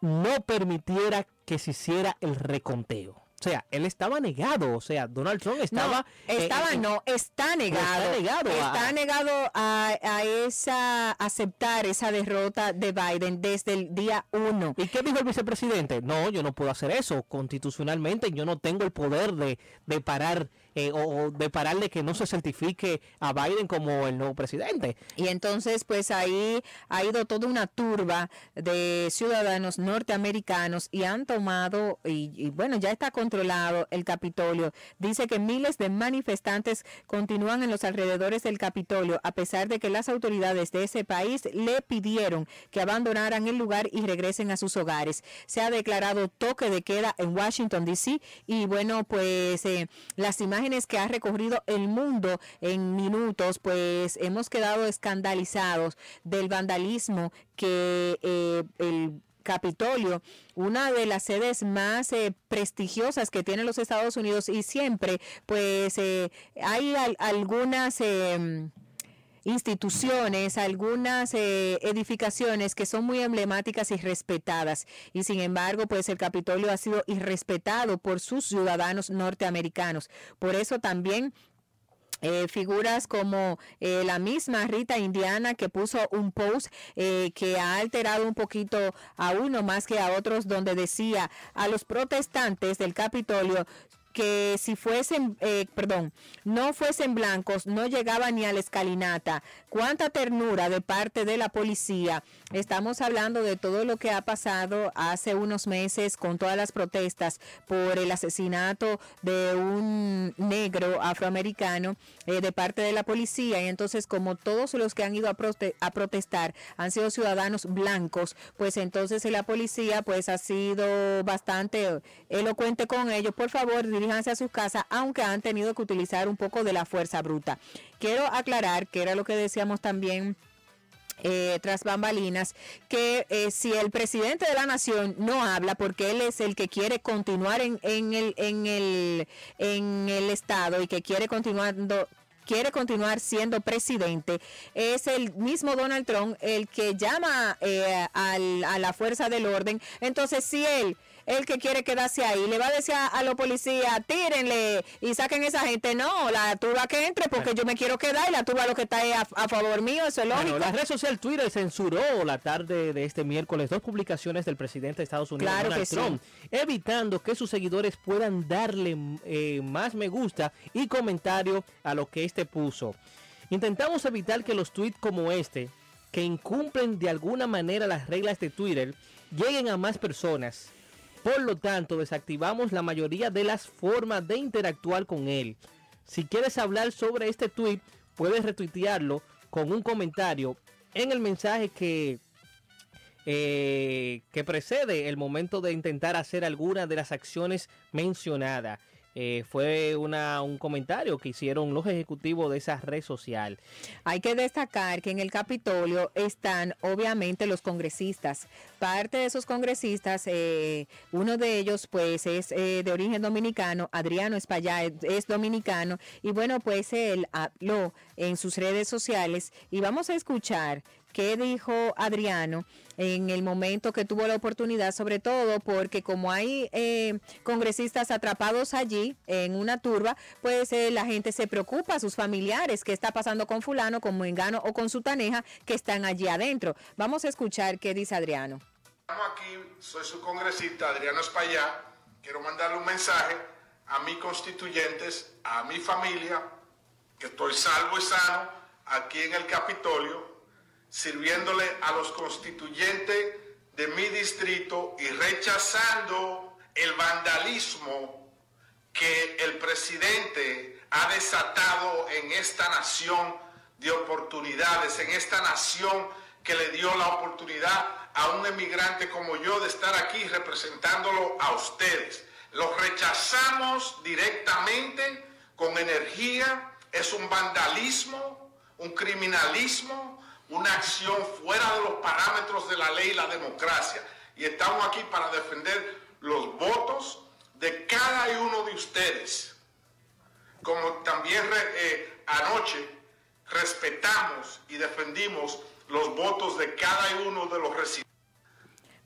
no permitiera que se hiciera el reconteo. O sea, él estaba negado, o sea, Donald Trump estaba... No, eh, estaba, eh, no, está negado. Está negado a- Está negado a, a esa aceptar esa derrota de Biden desde el día uno. ¿Y qué dijo el vicepresidente? No, yo no puedo hacer eso. Constitucionalmente yo no tengo el poder de, de parar eh, o, de pararle que no se certifique a Biden como el nuevo presidente. Y entonces, pues ahí ha ido toda una turba de ciudadanos norteamericanos y han tomado, y, y bueno, ya está controlado el Capitolio. Dice que miles de manifestantes continúan en los alrededores del Capitolio, a pesar de que las autoridades de ese país le pidieron que abandonaran el lugar y regresen a sus hogares. Se ha declarado toque de queda en Washington, D.C. y bueno, pues eh, las que ha recorrido el mundo en minutos, pues hemos quedado escandalizados del vandalismo que eh, el Capitolio, una de las sedes más eh, prestigiosas que tienen los Estados Unidos y siempre pues eh, hay al- algunas... instituciones, algunas eh, edificaciones que son muy emblemáticas y respetadas. Y sin embargo, pues el Capitolio ha sido irrespetado por sus ciudadanos norteamericanos. Por eso también eh, figuras como eh, la misma Rita Indiana que puso un post que ha alterado un poquito a uno más que a otros donde decía a los protestantes del Capitolio que si fuesen, eh, perdón, no fuesen blancos, no llegaban ni a la escalinata. Cuánta ternura de parte de la policía. Estamos hablando de todo lo que ha pasado hace unos meses con todas las protestas por el asesinato de un negro afroamericano eh, de parte de la policía. Y entonces, como todos los que han ido a, prote- a protestar han sido ciudadanos blancos, pues entonces la policía pues ha sido bastante elocuente con ellos. Por favor, diríjanse a sus casas, aunque han tenido que utilizar un poco de la fuerza bruta. Quiero aclarar que era lo que decíamos también eh, tras bambalinas, que eh, si el presidente de la nación no habla porque él es el que quiere continuar en, en el, en, el, en el Estado y que quiere continuando quiere continuar siendo presidente, es el mismo Donald Trump el que llama eh, al- a la fuerza del orden. Entonces, si él el que quiere quedarse ahí, le va a decir a, a los policías, tírenle y saquen esa gente. No, la turba que entre porque yo me quiero quedar y la turba lo que está es a, a favor mío, eso es lógico. Bueno, la red social Twitter censuró la tarde de este miércoles dos publicaciones del presidente de Estados Unidos, Claro Donald que sí. Trump, evitando que sus seguidores puedan darle eh, más me gusta y comentario a lo que este puso. Intentamos evitar que los tweets como este, que incumplen de alguna manera las reglas de Twitter, lleguen a más personas. Por lo tanto, desactivamos la mayoría de las formas de interactuar con él. Si quieres hablar sobre este tweet, puedes retuitearlo con un comentario en el mensaje que, eh, que precede el momento de intentar hacer alguna de las acciones mencionadas. Eh, fue una, un comentario que hicieron los ejecutivos de esa red social. Hay que destacar que en el Capitolio están obviamente los congresistas. Parte de esos congresistas, eh, uno de ellos pues es eh, de origen dominicano, Adriano Espaillá es, es dominicano y bueno pues él habló en sus redes sociales y vamos a escuchar qué dijo Adriano en el momento que tuvo la oportunidad, sobre todo porque como hay eh, congresistas atrapados allí en una turba, pues eh, la gente se preocupa, sus familiares, qué está pasando con fulano, con Mengano o con su taneja que están allí adentro. Vamos a escuchar qué dice Adriano. Estamos aquí, soy su congresista Adriano Espaillá. Quiero mandarle un mensaje a mis constituyentes, a mi familia, que estoy salvo y sano aquí en el Capitolio, sirviéndole a los constituyentes de mi distrito y rechazando el vandalismo que el presidente ha desatado en esta nación de oportunidades, en esta nación que le dio la oportunidad a un emigrante como yo de estar aquí representándolo a ustedes. Los rechazamos directamente con energía, es un vandalismo, un criminalismo, una acción fuera de los parámetros de la ley y la democracia. Y estamos aquí para defender los votos de cada uno de ustedes. Como también eh, anoche respetamos y defendimos los votos de cada uno de los residentes.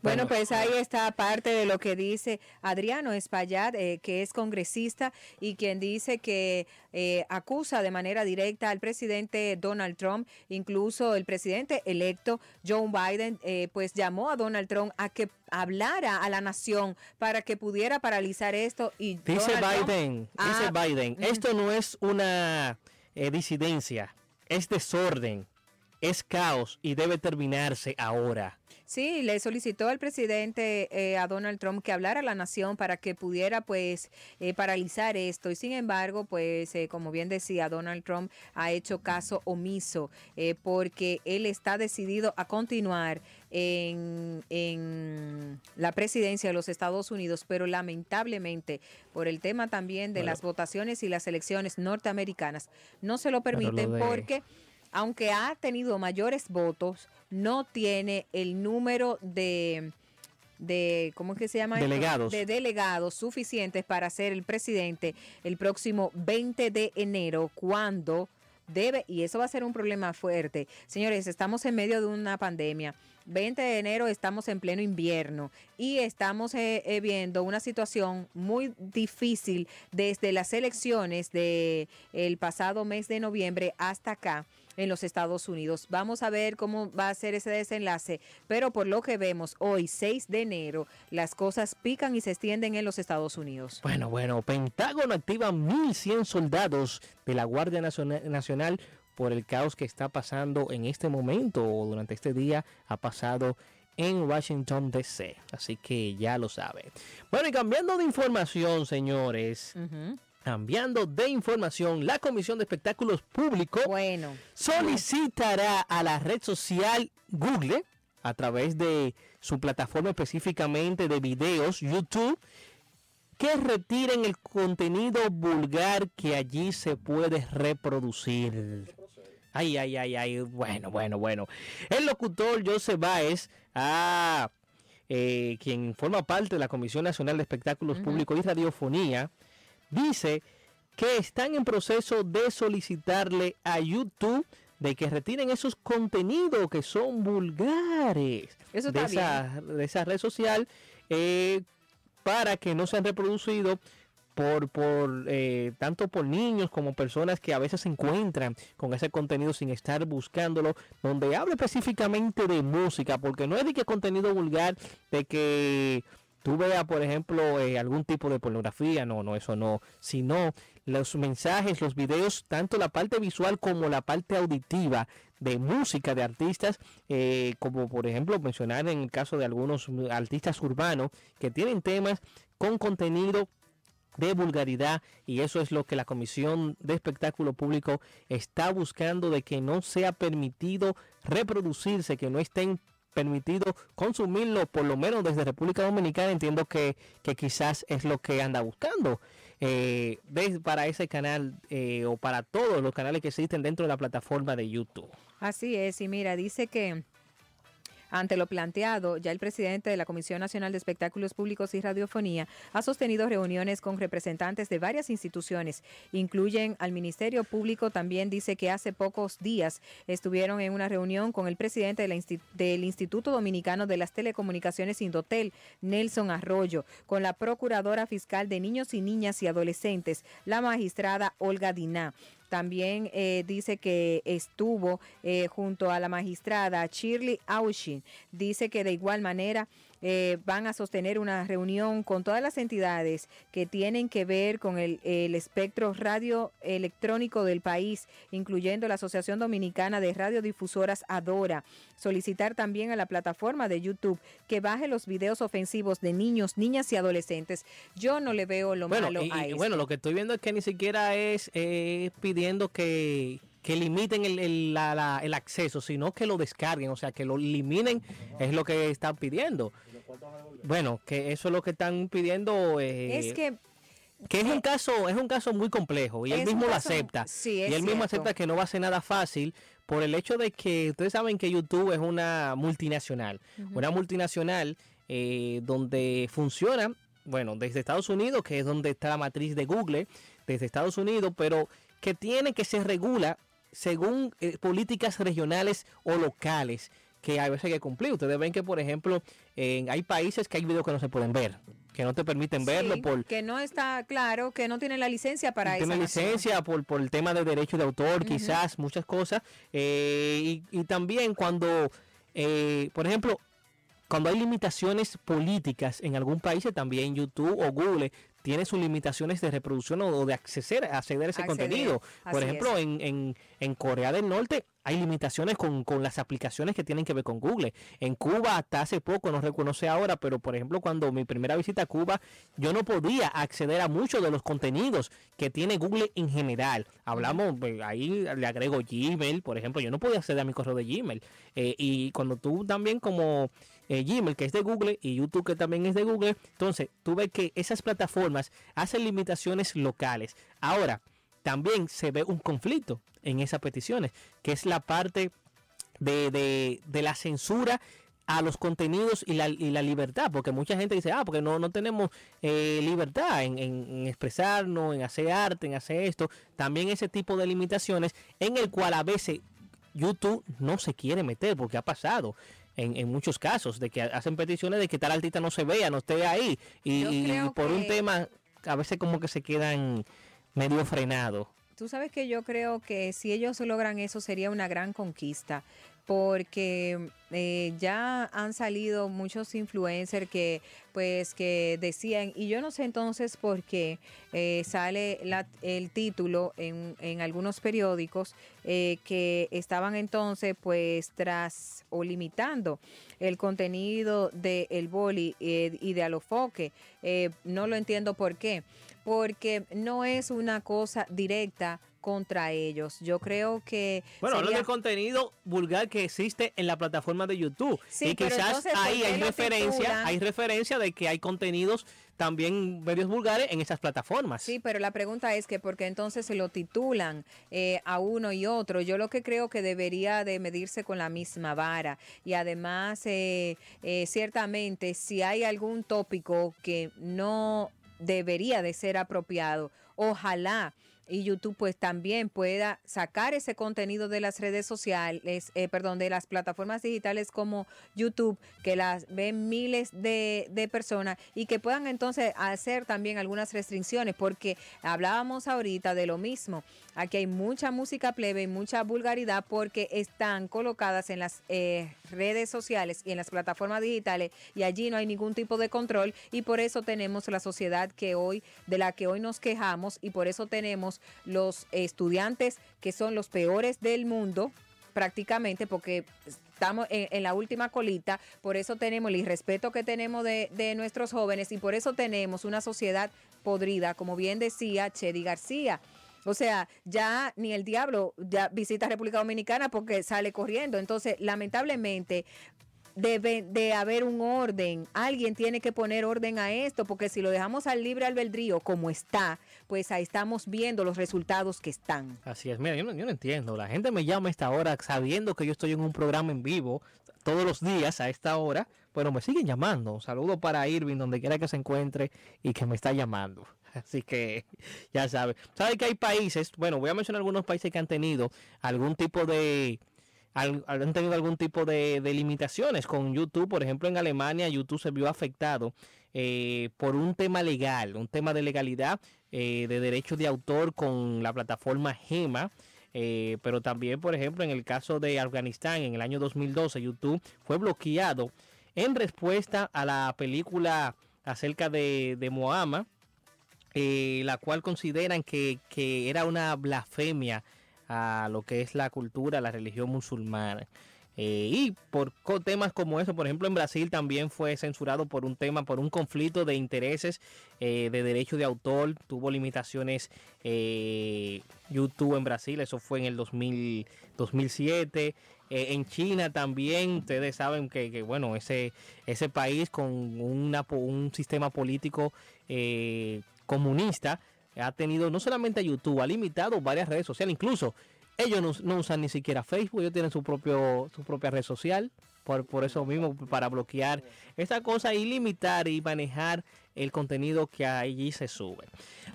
Bueno, pues ahí está parte de lo que dice Adriano Espaillat, eh, que es congresista y quien dice que eh, acusa de manera directa al presidente Donald Trump, incluso el presidente electo Joe Biden, eh, pues llamó a Donald Trump a que hablara a la nación para que pudiera paralizar esto y Dice Donald Trump- Biden, Ah, dice Biden, esto no es una eh, disidencia, es desorden, es caos y debe terminarse ahora. Sí, le solicitó al presidente eh, a Donald Trump que hablara a la nación para que pudiera pues eh, paralizar esto y sin embargo pues eh, como bien decía Donald Trump ha hecho caso omiso porque él está decidido a continuar en, en la presidencia de los Estados Unidos pero lamentablemente por el tema también de Bueno. las votaciones y las elecciones norteamericanas no se lo permiten de- porque aunque ha tenido mayores votos, no tiene el número de, de ¿cómo es que se llama? Delegados. De delegados suficientes para ser el presidente el próximo 20 de enero, cuando debe, y eso va a ser un problema fuerte. Señores, estamos en medio de una pandemia. 20 de enero estamos en pleno invierno y estamos eh, eh, viendo una situación muy difícil desde las elecciones del el pasado mes de noviembre hasta acá en los Estados Unidos. Vamos a ver cómo va a ser ese desenlace, pero por lo que vemos hoy, 6 de enero, las cosas pican y se extienden en los Estados Unidos. Bueno, bueno, Pentágono activa 1.100 soldados de la Guardia Naciona- Nacional por el caos que está pasando en este momento o durante este día ha pasado en Washington DC. Así que ya lo saben. Bueno, y cambiando de información, señores. Cambiando de información, la Comisión de Espectáculos Públicos bueno. solicitará a la red social Google a través de su plataforma específicamente de videos YouTube que retiren el contenido vulgar que allí se puede reproducir. Ay, ay, ay, ay, bueno, bueno, bueno. El locutor Joseph Baez, ah, eh, quien forma parte de la Comisión Nacional de Espectáculos Públicos y Radiofonía, dice que están en proceso de solicitarle a YouTube de que retiren esos contenidos que son vulgares Eso de, esa, de esa red social eh, para que no sean reproducidos por, por eh, tanto por niños como personas que a veces se encuentran con ese contenido sin estar buscándolo, donde habla específicamente de música, porque no es de que contenido vulgar, de que tú veas, por ejemplo, eh, algún tipo de pornografía, no, no, eso no, sino los mensajes, los videos, tanto la parte visual como la parte auditiva de música de artistas, eh, como por ejemplo mencionar en el caso de algunos artistas urbanos que tienen temas con contenido de vulgaridad y eso es lo que la Comisión de Espectáculo Público está buscando de que no sea permitido reproducirse, que no estén permitido consumirlo, por lo menos desde República Dominicana, entiendo que, que quizás es lo que anda buscando eh, para ese canal eh, o para todos los canales que existen dentro de la plataforma de YouTube. Así es, y mira, dice que ante lo planteado, ya el presidente de la Comisión Nacional de Espectáculos Públicos y Radiofonía ha sostenido reuniones con representantes de varias instituciones, incluyen al Ministerio Público, también dice que hace pocos días estuvieron en una reunión con el presidente del Instituto Dominicano de las Telecomunicaciones Indotel, Nelson Arroyo, con la Procuradora Fiscal de Niños y Niñas y Adolescentes, la magistrada Olga Diná. También eh, dice que estuvo eh, junto a la magistrada Shirley Aushin. Dice que de igual manera eh, van a sostener una reunión con todas las entidades que tienen que ver con el, el espectro radioelectrónico del país, incluyendo la Asociación Dominicana de Radiodifusoras Adora. Solicitar también a la plataforma de YouTube que baje los videos ofensivos de niños, niñas y adolescentes. Yo no le veo lo Bueno, malo y- a y esto. bueno, lo que estoy viendo es que ni siquiera es eh, pidiendo que, que limiten el, el- la- la- el acceso, sino que lo descarguen, o sea, que lo eliminen, es lo que están pidiendo. Bueno, que eso es lo que están pidiendo. eh, es que que es un caso es un caso muy complejo y él mismo lo acepta. sí, y él mismo acepta que no va a ser nada fácil por el hecho de que ustedes saben que YouTube es una multinacional una multinacional eh, donde funciona bueno desde Estados Unidos que es donde está la matriz de Google desde Estados Unidos pero que tiene que se regula según eh, políticas regionales o locales que a veces hay que cumplir. Ustedes ven que, por ejemplo, en- hay países que hay videos que no se pueden ver, que no te permiten verlo por, que no está claro, que no tiene la licencia para tiene esa nación. licencia por, por el tema de derecho de autor, quizás, muchas cosas. eh, y, y también cuando, eh, por ejemplo, cuando hay limitaciones políticas en algún país, también YouTube o Google tiene sus limitaciones de reproducción o de acceder, acceder a ese Acceder, contenido. Por ejemplo, en, en, en Corea del Norte hay limitaciones con, con las aplicaciones que tienen que ver con Google. En Cuba hasta hace poco, no reconoce ahora, pero por ejemplo cuando mi primera visita a Cuba, yo no podía acceder a muchos de los contenidos que tiene Google en general. Hablamos, pues, ahí le agrego Gmail, por ejemplo, yo no podía acceder a mi correo de Gmail. Eh, y cuando tú también como eh, Gmail, que es de Google, y YouTube, que también es de Google, entonces tú ves que esas plataformas hacen limitaciones locales. Ahora, también se ve un conflicto en esas peticiones, que es la parte de, de- la censura a los contenidos y la, y la libertad, porque mucha gente dice, ah, porque no, no tenemos eh, libertad en, en- en expresarnos, en hacer arte, en hacer esto, también ese tipo de limitaciones en el cual a veces YouTube no se quiere meter, porque ha pasado. En, en muchos casos, de que hacen peticiones de que tal artista no se vea, no esté ahí, y, y por un tema, a veces como que se quedan medio frenados. Tú sabes que yo creo que si ellos logran eso sería una gran conquista, porque eh, ya han salido muchos influencers que pues que decían, y yo no sé entonces por qué eh, sale la- el título en, en algunos periódicos eh, que estaban entonces pues tras o limitando el contenido de el boli y de Alofoque. No lo entiendo por qué, porque no es una cosa directa contra ellos. Yo creo que Bueno, hablo sería- del contenido vulgar que existe en la plataforma de YouTube. Sí, y quizás entonces, ¿por ahí hay referencia, titulan? hay referencia de que hay contenidos también medios vulgares en esas plataformas. Sí, pero la pregunta es que porque entonces se lo titulan eh, a uno y otro. Yo lo que creo que debería de medirse con la misma vara. Y además, eh, eh, ciertamente, si hay algún tópico que no debería de ser apropiado, ojalá y YouTube pues también pueda sacar ese contenido de las redes sociales, eh, perdón, de las plataformas digitales como YouTube, que las ven miles de, de personas y que puedan entonces hacer también algunas restricciones, porque hablábamos ahorita de lo mismo. Aquí hay mucha música plebe y mucha vulgaridad porque están colocadas en las eh, redes sociales y en las plataformas digitales y allí no hay ningún tipo de control y por eso tenemos la sociedad que hoy de la que hoy nos quejamos y por eso tenemos los estudiantes que son los peores del mundo prácticamente porque estamos en, la última colita, por eso tenemos el irrespeto que tenemos de, de nuestros jóvenes y por eso tenemos una sociedad podrida, como bien decía Chedi García. O sea, ya ni el diablo ya visita República Dominicana porque sale corriendo. Entonces, lamentablemente, debe de haber un orden. Alguien tiene que poner orden a esto, porque si lo dejamos al libre albedrío como está, pues ahí estamos viendo los resultados que están. Así es, mira, yo no, yo no entiendo. La gente me llama a esta hora sabiendo que yo estoy en un programa en vivo todos los días a esta hora, pero me siguen llamando. Un saludo para Irving, donde quiera que se encuentre y que me está llamando. Así que ya sabe. ¿Sabe que hay países? Bueno, voy a mencionar algunos países que han tenido algún tipo de han tenido algún tipo de, de limitaciones con YouTube. Por ejemplo, en Alemania YouTube se vio afectado eh, por un tema legal, un tema de legalidad eh, de derechos de autor con la plataforma Gema. Eh, pero también, por ejemplo, en el caso de Afganistán, en el año 2012, YouTube fue bloqueado en respuesta a la película acerca de, de eh, la cual consideran que, que era una blasfemia a lo que es la cultura, la religión musulmana. Eh, y por temas como eso, por ejemplo, en Brasil también fue censurado por un tema, por un conflicto de intereses eh, de derecho de autor. Tuvo limitaciones eh, YouTube en Brasil, eso fue en el 2000, 2007. Eh, en China también, ustedes saben que, bueno, ese, ese país con una, un sistema político comunista ha tenido no solamente a YouTube, ha limitado varias redes sociales, incluso ellos no, usan ni siquiera Facebook, ellos tienen su propio su propia red social, por, por eso mismo, para bloquear esta cosa y limitar y manejar el contenido que allí se sube.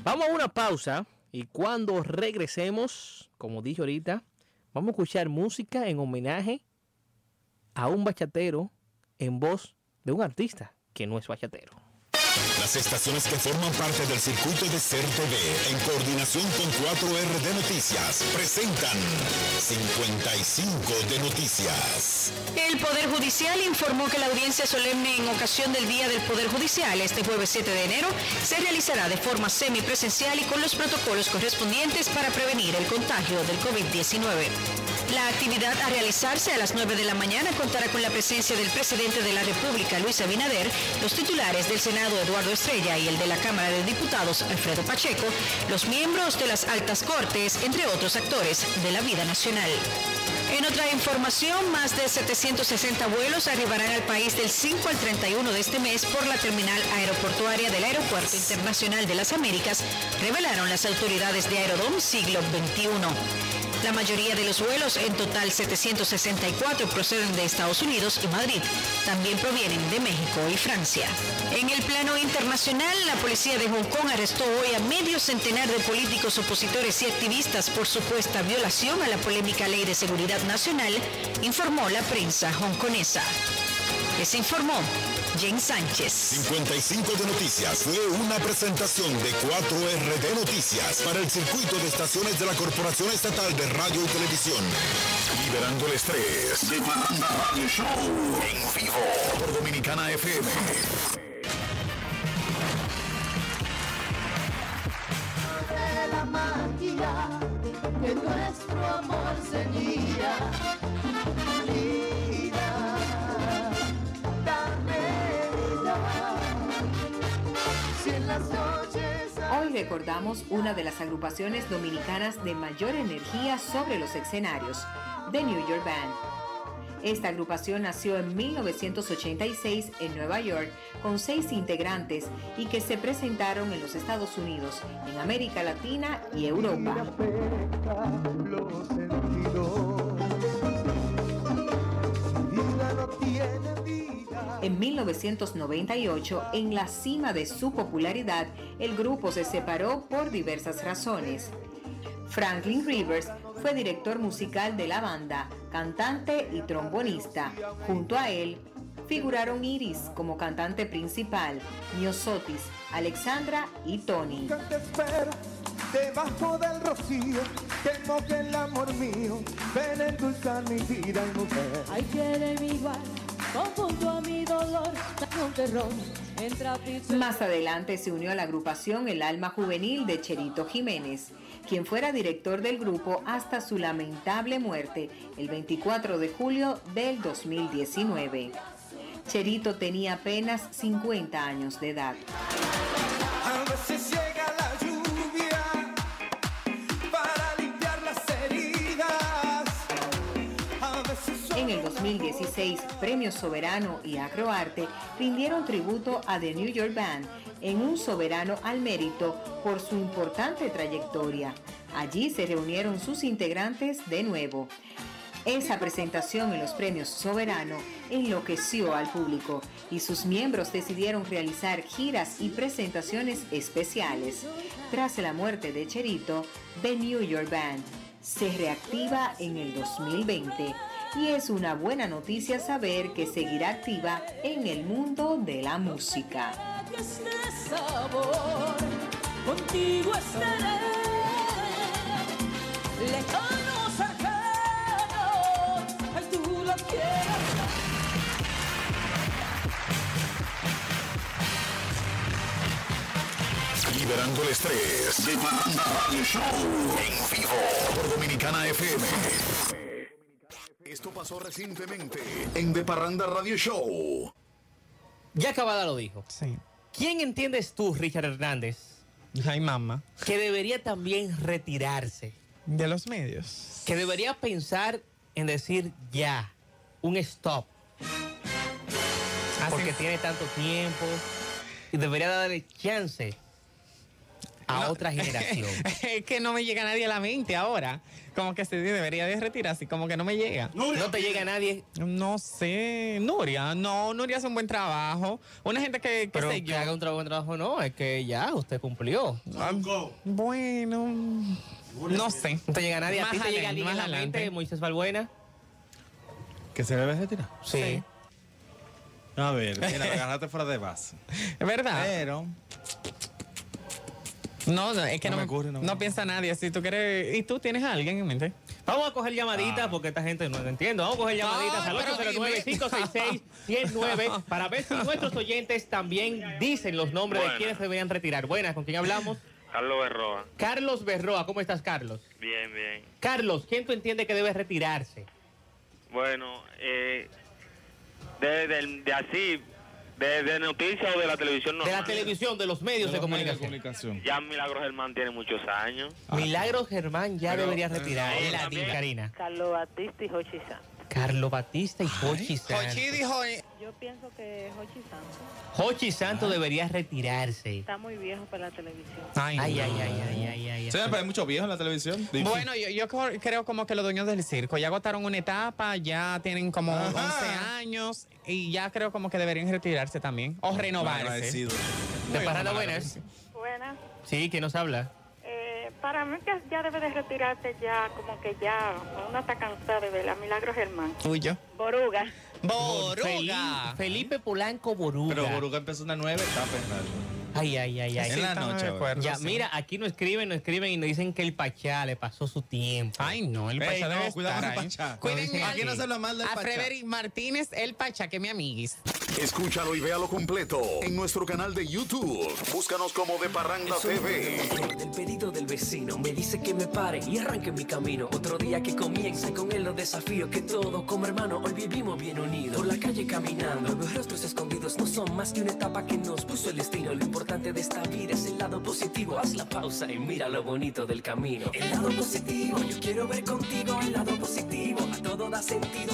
Vamos a una pausa y cuando regresemos, como dije ahorita, vamos a escuchar música en homenaje a un bachatero en voz de un artista que no es bachatero. Las estaciones que forman parte del circuito de Ser TV, en coordinación con 4RD Noticias, presentan 55 de Noticias. El Poder Judicial informó que la audiencia solemne en ocasión del Día del Poder Judicial, este jueves 7 de enero, se realizará de forma semipresencial y con los protocolos correspondientes para prevenir el contagio del COVID-19. La actividad a realizarse a las 9 de la mañana contará con la presencia del presidente de la República, Luis Abinader, los titulares del Senado, Eduardo Estrella, y el de la Cámara de Diputados, Alfredo Pacheco, los miembros de las altas cortes, entre otros actores de la vida nacional. En otra información, más de 760 vuelos arribarán al país del 5 al 31 de este mes por la terminal aeroportuaria del Aeropuerto Internacional de las Américas, revelaron las autoridades de Aerodom Siglo XXI. La mayoría de los vuelos, en total 764, proceden de Estados Unidos y Madrid. También provienen de México y Francia. En el plano internacional, la policía de Hong Kong arrestó hoy a medio centenar de políticos opositores y activistas por supuesta violación a la polémica Ley de Seguridad Nacional, informó la prensa hongkonesa. Les informó Jen Sánchez. 55 de noticias fue una presentación de 4RD Noticias para el circuito de estaciones de la Corporación Estatal de Radio y Televisión. Liberando el estrés. De Radio Show. En vivo. Por Dominicana FM. de la magia que nuestro amor seguía. Recordamos una de las agrupaciones dominicanas de mayor energía sobre los escenarios, The New York Band. Esta agrupación nació en 1986 en Nueva York con seis integrantes y que se presentaron en los Estados Unidos, en América Latina y Europa. En 1998, en la cima de su popularidad, el grupo se separó por diversas razones. Franklin Rivers fue director musical de la banda, cantante y trombonista. Junto a él figuraron Iris como cantante principal, Miosotis, Alexandra y Tony. Te espero debajo del rocío que moje el amor mío. Ven endulzar mi vida y mujer. Ay, quiere mi igual, conjunto a mi dolor, un terror, Más adelante se unió a la agrupación El Alma Juvenil de Cherito Jiménez, quien fuera director del grupo hasta su lamentable muerte el 24 de julio del 2019. Cherito tenía apenas 50 años de edad. 2016, Premio Soberano y Acroarte rindieron tributo a The New York Band en un soberano al mérito por su importante trayectoria. Allí se reunieron sus integrantes de nuevo. Esa presentación en los premios Soberano enloqueció al público y sus miembros decidieron realizar giras y presentaciones especiales. Tras la muerte de Cherito, The New York Band se reactiva en el 2020 y es una buena noticia saber que seguirá activa en el mundo de la música. contigo. Liberando el estrés. De Parranda Radio Show. En vivo. Por Dominicana FM. Esto pasó recientemente en De Parranda Radio Show. Ya acabada lo dijo. Sí. ¿Quién entiendes tú, Richard Hernández, Ay, mamá. que debería también retirarse? De los medios. Que debería pensar en decir ya, un stop. Porque tiene tanto tiempo y debería darle chance a otra generación. es que no me llega nadie a la mente ahora. Como que se debería de retirarse, como que no me llega. No te llega nadie. No sé. Nuria, no, Nuria hace un buen trabajo. Una gente que, que Pero sé que yo. haga un tra- buen trabajo, no, es que ya usted cumplió. Ah, Bueno, no sé. No te llega nadie. ¿A ti te llega adelante, alguien en más la mente, adelante. Moisés Balbuena? ¿Que se debe retirar? Sí. A ver, mira, la agarraste fuera de base. Es verdad. Pero. No, no, es que No no, me ocurre, no me no piensa nadie. Si tú quieres. ¿Y tú tienes a alguien en mente? Vamos a coger llamaditas porque esta gente no lo entiende. Vamos a coger llamaditas al pero 809-566-109 para ver si nuestros oyentes también dicen los nombres de quienes deberían retirar. Buenas, ¿con quién hablamos? Carlos Berroa. Carlos Berroa, ¿cómo estás, Carlos? Bien, bien. Carlos, ¿quién tú entiendes que debe retirarse? Bueno, eh, de, de- de así, de, de noticias o de la televisión De normal. la televisión, de los medios de comunicación. Ya Milagros Germán tiene muchos años. Milagros Germán ya Pero, debería eh, retirar. ahora Él la Karina. Carlos Batista y Santos. Carlos Batista y Jochi Santos. Jochi dijo, eh, Yo pienso que Jochi Santos Jochi Santos debería retirarse. está muy viejo para la televisión. Ay, ay, ay, ay, ay, ay, ay. Sí, pero hay muchos viejos en la televisión. Bueno, yo, yo creo como que los dueños del circo ya agotaron una etapa, ya tienen como Ajá. 11 años y ya creo como que deberían retirarse también o renovarse. agradecido. ¿De Parranda Buenas? Buenas. Sí, que nos habla. Para mí que ya debe de retirarse ya, como que ya, uno está cansado de ver a Milagro Germán. Tuyo. Boruga. Boruga. Felipe Polanco Boruga. Pero Boruga empezó una nueva etapa en radio. Ay, ay, ay, ay. En la noche. ahora. Ya, mira, aquí nos escriben, nos escriben y nos dicen que el Pachá le pasó su tiempo. Ay, no, el Pachá no, debe estar el ahí. Pachá. Aquí no se del a. Frederick Martínez, el Pachá, que mi amiguis. Escúchalo y véalo completo en nuestro canal de YouTube. Búscanos como De Parranda El TV. del del pedido del vecino me dice que me pare y arranque mi camino. Otro día que comience con él los desafíos que todo como hermano hoy vivimos bien unidos. Por la calle caminando, los rostros escondidos no son más que una etapa que nos puso el destino. Lo importante de esta vida es el lado positivo. Haz la pausa y mira lo bonito del camino. El lado positivo, yo quiero ver contigo el lado positivo. A todo da sentido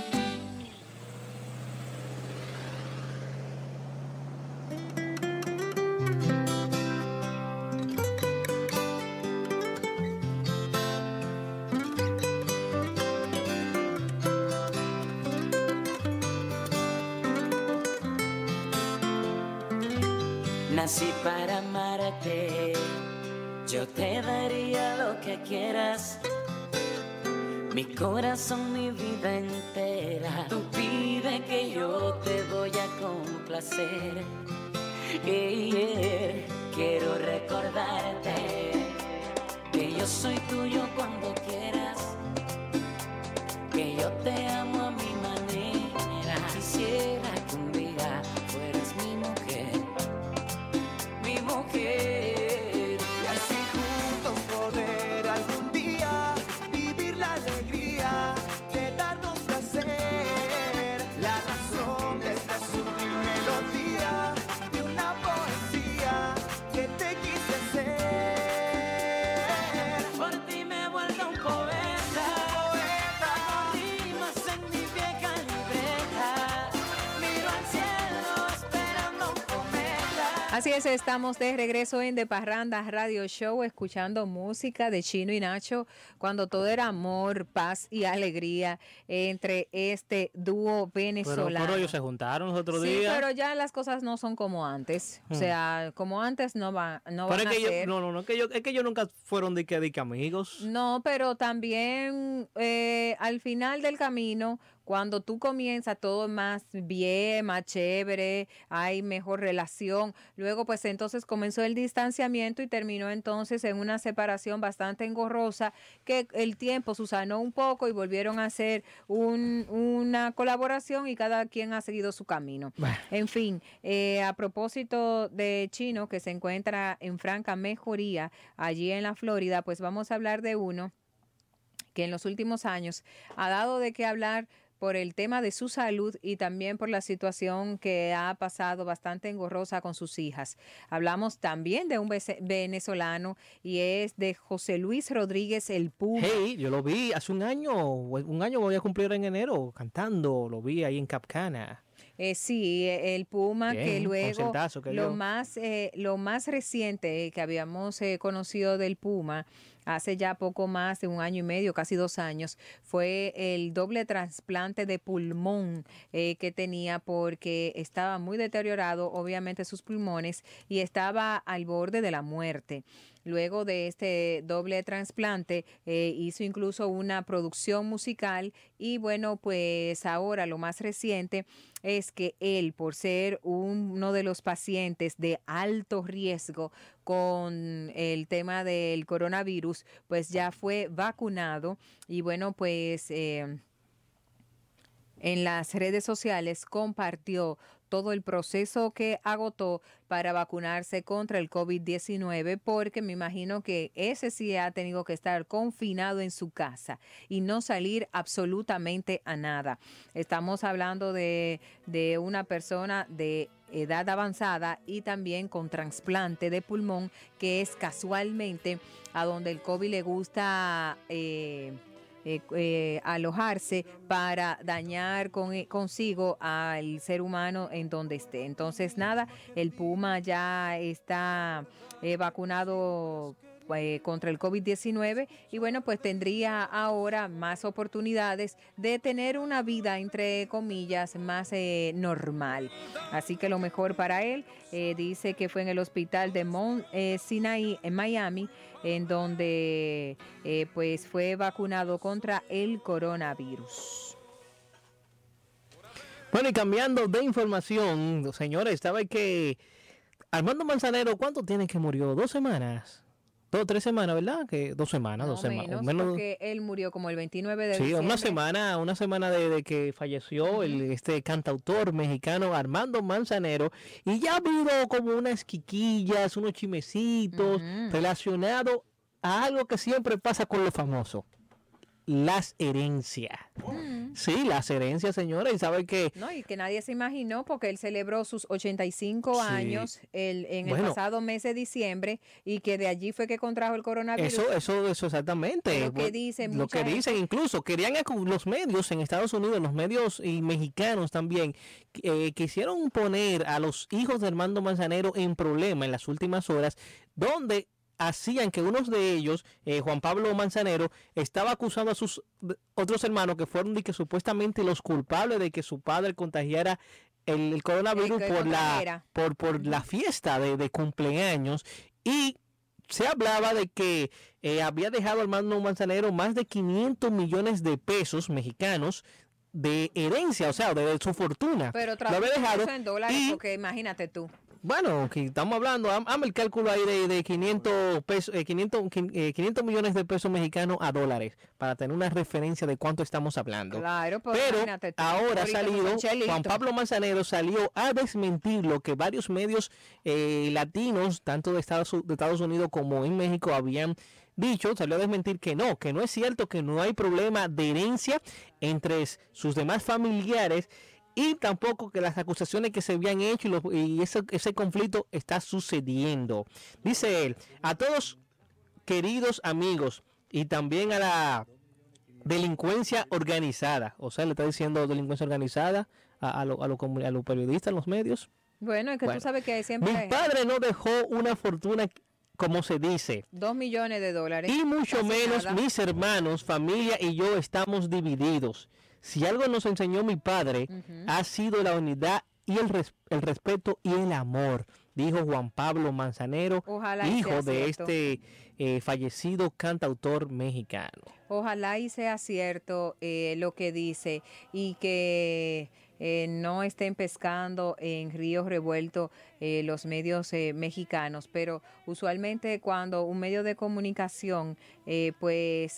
hacer. Estamos de regreso en De Parranda Radio Show, escuchando música de Chino y Nacho, cuando todo era amor, paz y alegría entre este dúo Pero, venezolano. pero ellos se juntaron los otros sí, días. pero ya las cosas no son como antes. O Hmm. sea, como antes no, va, no Pero van es a que ser. no, no, no, es que ellos, es que ellos nunca fueron de que, de que amigos. No, pero también eh, al final del camino, cuando tú comienzas todo más bien, más chévere, hay mejor relación, luego pues entonces comenzó el distanciamiento y terminó entonces en una separación bastante engorrosa que el tiempo susanó un poco y volvieron a hacer un- una colaboración y cada quien ha seguido su camino. En fin, eh, a propósito de Chino que se encuentra en franca mejoría allí en la Florida, pues vamos a hablar de uno que en los últimos años ha dado de qué hablar por el tema de su salud y también por la situación que ha pasado bastante engorrosa con sus hijas. Hablamos también de un venezolano y es de José Luis Rodríguez el Puma. Hey, yo lo vi hace un año, un año voy a cumplir en enero cantando, lo vi ahí en Capcana. Eh, sí, eh, el Puma que luego que lo más eh, lo más reciente que habíamos eh, conocido del Puma hace ya poco más de un año y medio, casi dos años, fue el doble trasplante de pulmón eh, que tenía porque estaba muy deteriorado, obviamente sus pulmones y estaba al borde de la muerte. Luego de este doble trasplante eh, hizo incluso una producción musical y bueno, pues ahora lo más reciente es que él, por ser uno de los pacientes de alto riesgo con el tema del coronavirus, pues ya fue vacunado y bueno, pues... eh, en las redes sociales compartió todo el proceso que agotó para vacunarse contra el COVID-19, porque me imagino que ese sí ha tenido que estar confinado en su casa y no salir absolutamente a nada. Estamos hablando de, de una persona de edad avanzada y también con trasplante de pulmón, que es casualmente a donde el COVID le gusta... eh, eh, eh, alojarse para dañar con, eh, consigo al ser humano en donde esté. Entonces, nada, el Puma ya está eh, vacunado eh, contra el COVID-19 y bueno, pues tendría ahora más oportunidades de tener una vida, entre comillas, más eh, normal. Así que lo mejor para él, eh, dice que fue en el hospital de Mount eh, Sinai en Miami, en donde pues fue vacunado contra el coronavirus. Bueno, y cambiando de información, señores, estaba que Armando Manzanero, ¿cuánto tiene que murió? ¿Dos semanas? Dos, tres semanas, ¿verdad? Que dos semanas, dos semanas. Menos, porque él murió como el 29 de Sí, diciembre. una semana, una semana de, de que falleció el, este cantautor mexicano Armando Manzanero y ya ha habido como unas quiquillas, unos chimecitos relacionados a algo que siempre pasa con los famosos, las herencias. Sí, las herencias, señora, y sabe que No, y que nadie se imaginó porque él celebró sus 85 Sí. años el, en el pasado mes de diciembre y que de allí fue que contrajo el coronavirus. Eso, eso, eso exactamente. Lo que dicen Lo que gente. dicen, incluso querían los medios en Estados Unidos, los medios y mexicanos también, eh, quisieron poner a los hijos de Armando Manzanero en problema en las últimas horas, donde hacían que unos de ellos, eh, Juan Pablo Manzanero, estaba acusando a sus otros hermanos que fueron de que supuestamente los culpables de que su padre contagiara el, el coronavirus por la por, por la fiesta de, de cumpleaños y se hablaba de que eh, había dejado Armando Manzanero más de 500 millones de pesos mexicanos de herencia, o sea, de, de su fortuna. Pero Lo había dejado en dólares y porque imagínate tú. Bueno, que estamos hablando, haz- hazme el cálculo ahí de, de 500, pesos, eh, 500, quin- eh, 500 millones de pesos mexicanos a dólares, para tener una referencia de cuánto estamos hablando. Claro, Pero tú, ahora ha salido. Juan Pablo Manzanero salió a desmentir lo que varios medios eh, latinos, tanto de Estados, de Estados Unidos como en México, habían dicho, salió a desmentir que no, que no es cierto, que no hay problema de herencia entre sus demás familiares y tampoco que las acusaciones que se habían hecho y, los- y ese, ese conflicto está sucediendo. Dice él, a todos queridos amigos y también a la delincuencia organizada, o sea, le está diciendo delincuencia organizada a, a lo- a lo a los periodistas, a los medios. Bueno, es que Bueno, tú sabes que siempre Mi padre no dejó una fortuna como se dice. dos millones de dólares. Y mucho menos nada. mis hermanos, familia y yo estamos divididos. Si algo nos enseñó mi padre, ha sido la unidad y el, res- el respeto y el amor, dijo Juan Pablo Manzanero, Ojalá hijo de cierto. este eh, fallecido cantautor mexicano. Ojalá y sea cierto eh, lo que dice y que eh, no estén pescando en ríos revueltos eh, los medios eh, mexicanos, pero usualmente cuando un medio de comunicación pues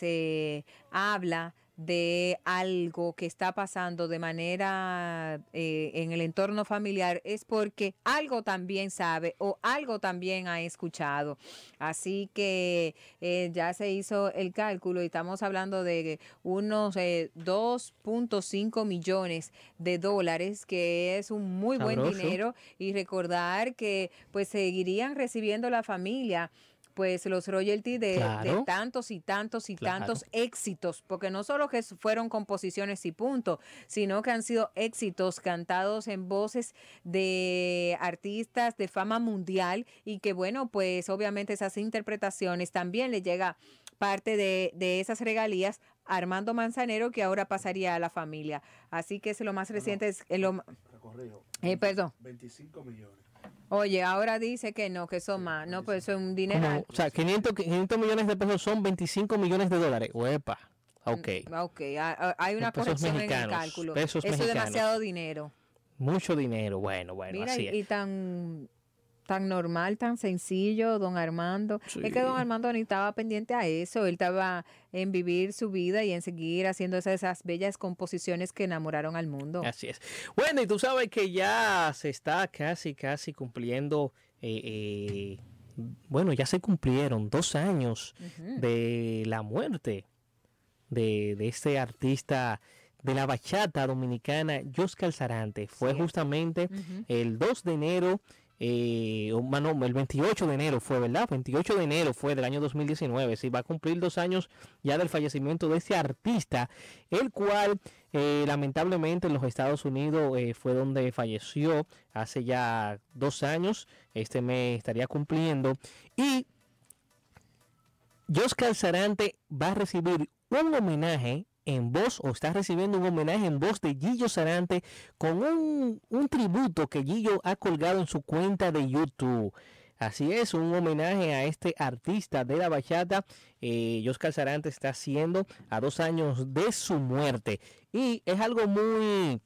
habla de algo que está pasando de manera eh, en el entorno familiar es porque algo también sabe o algo también ha escuchado. Así que eh, ya se hizo el cálculo y estamos hablando de unos eh, 2.5 millones de dólares, que es un muy buen dinero. Y recordar que pues seguirían recibiendo la familia pues los royalties de, tantos y tantos y Claro. tantos éxitos, porque no solo que fueron composiciones y punto, sino que han sido éxitos cantados en voces de artistas de fama mundial y que bueno, pues obviamente esas interpretaciones también le llega parte de, de esas regalías a Armando Manzanero que ahora pasaría a la familia. Así que es lo más reciente, es lo, eh, perdón. 25 millones. Oye, ahora dice que no, que son más. No, pues eso es un dineral. o sea, 500, 500 millones de pesos son 25 millones de dólares. Uepa. Ok. Ok, ha- ha- hay una corrección en el cálculo. pesos Eso es demasiado dinero. Mucho dinero. Bueno, bueno, Mira, así y, es. y tan tan normal, tan sencillo, don Armando. Es que don. Armando ni estaba pendiente a eso, él estaba en vivir su vida y en seguir haciendo esas, esas bellas composiciones que enamoraron al mundo. Así es. Bueno, y tú sabes que ya se está casi, casi cumpliendo, eh, eh, bueno, ya se cumplieron dos años de la muerte de, de este artista de la bachata dominicana, Joscar Sarante. Fue justamente el 2 de enero, eh, el 28 de enero fue, ¿verdad? 28 de enero fue del año 2019. Sí, va a cumplir dos años ya del fallecimiento de este artista, el cual eh, lamentablemente en los Estados Unidos eh, fue donde falleció hace ya dos años. Este mes estaría cumpliendo. Y Joscar Sarante va a recibir un homenaje en voz, o está recibiendo un homenaje en voz de Gillo Sarante con un, un tributo que Gillo ha colgado en su cuenta de YouTube. Así es, un homenaje a este artista de la bachata. Eh, Joscar Sarante está haciendo a dos años de su muerte. Y es algo muy,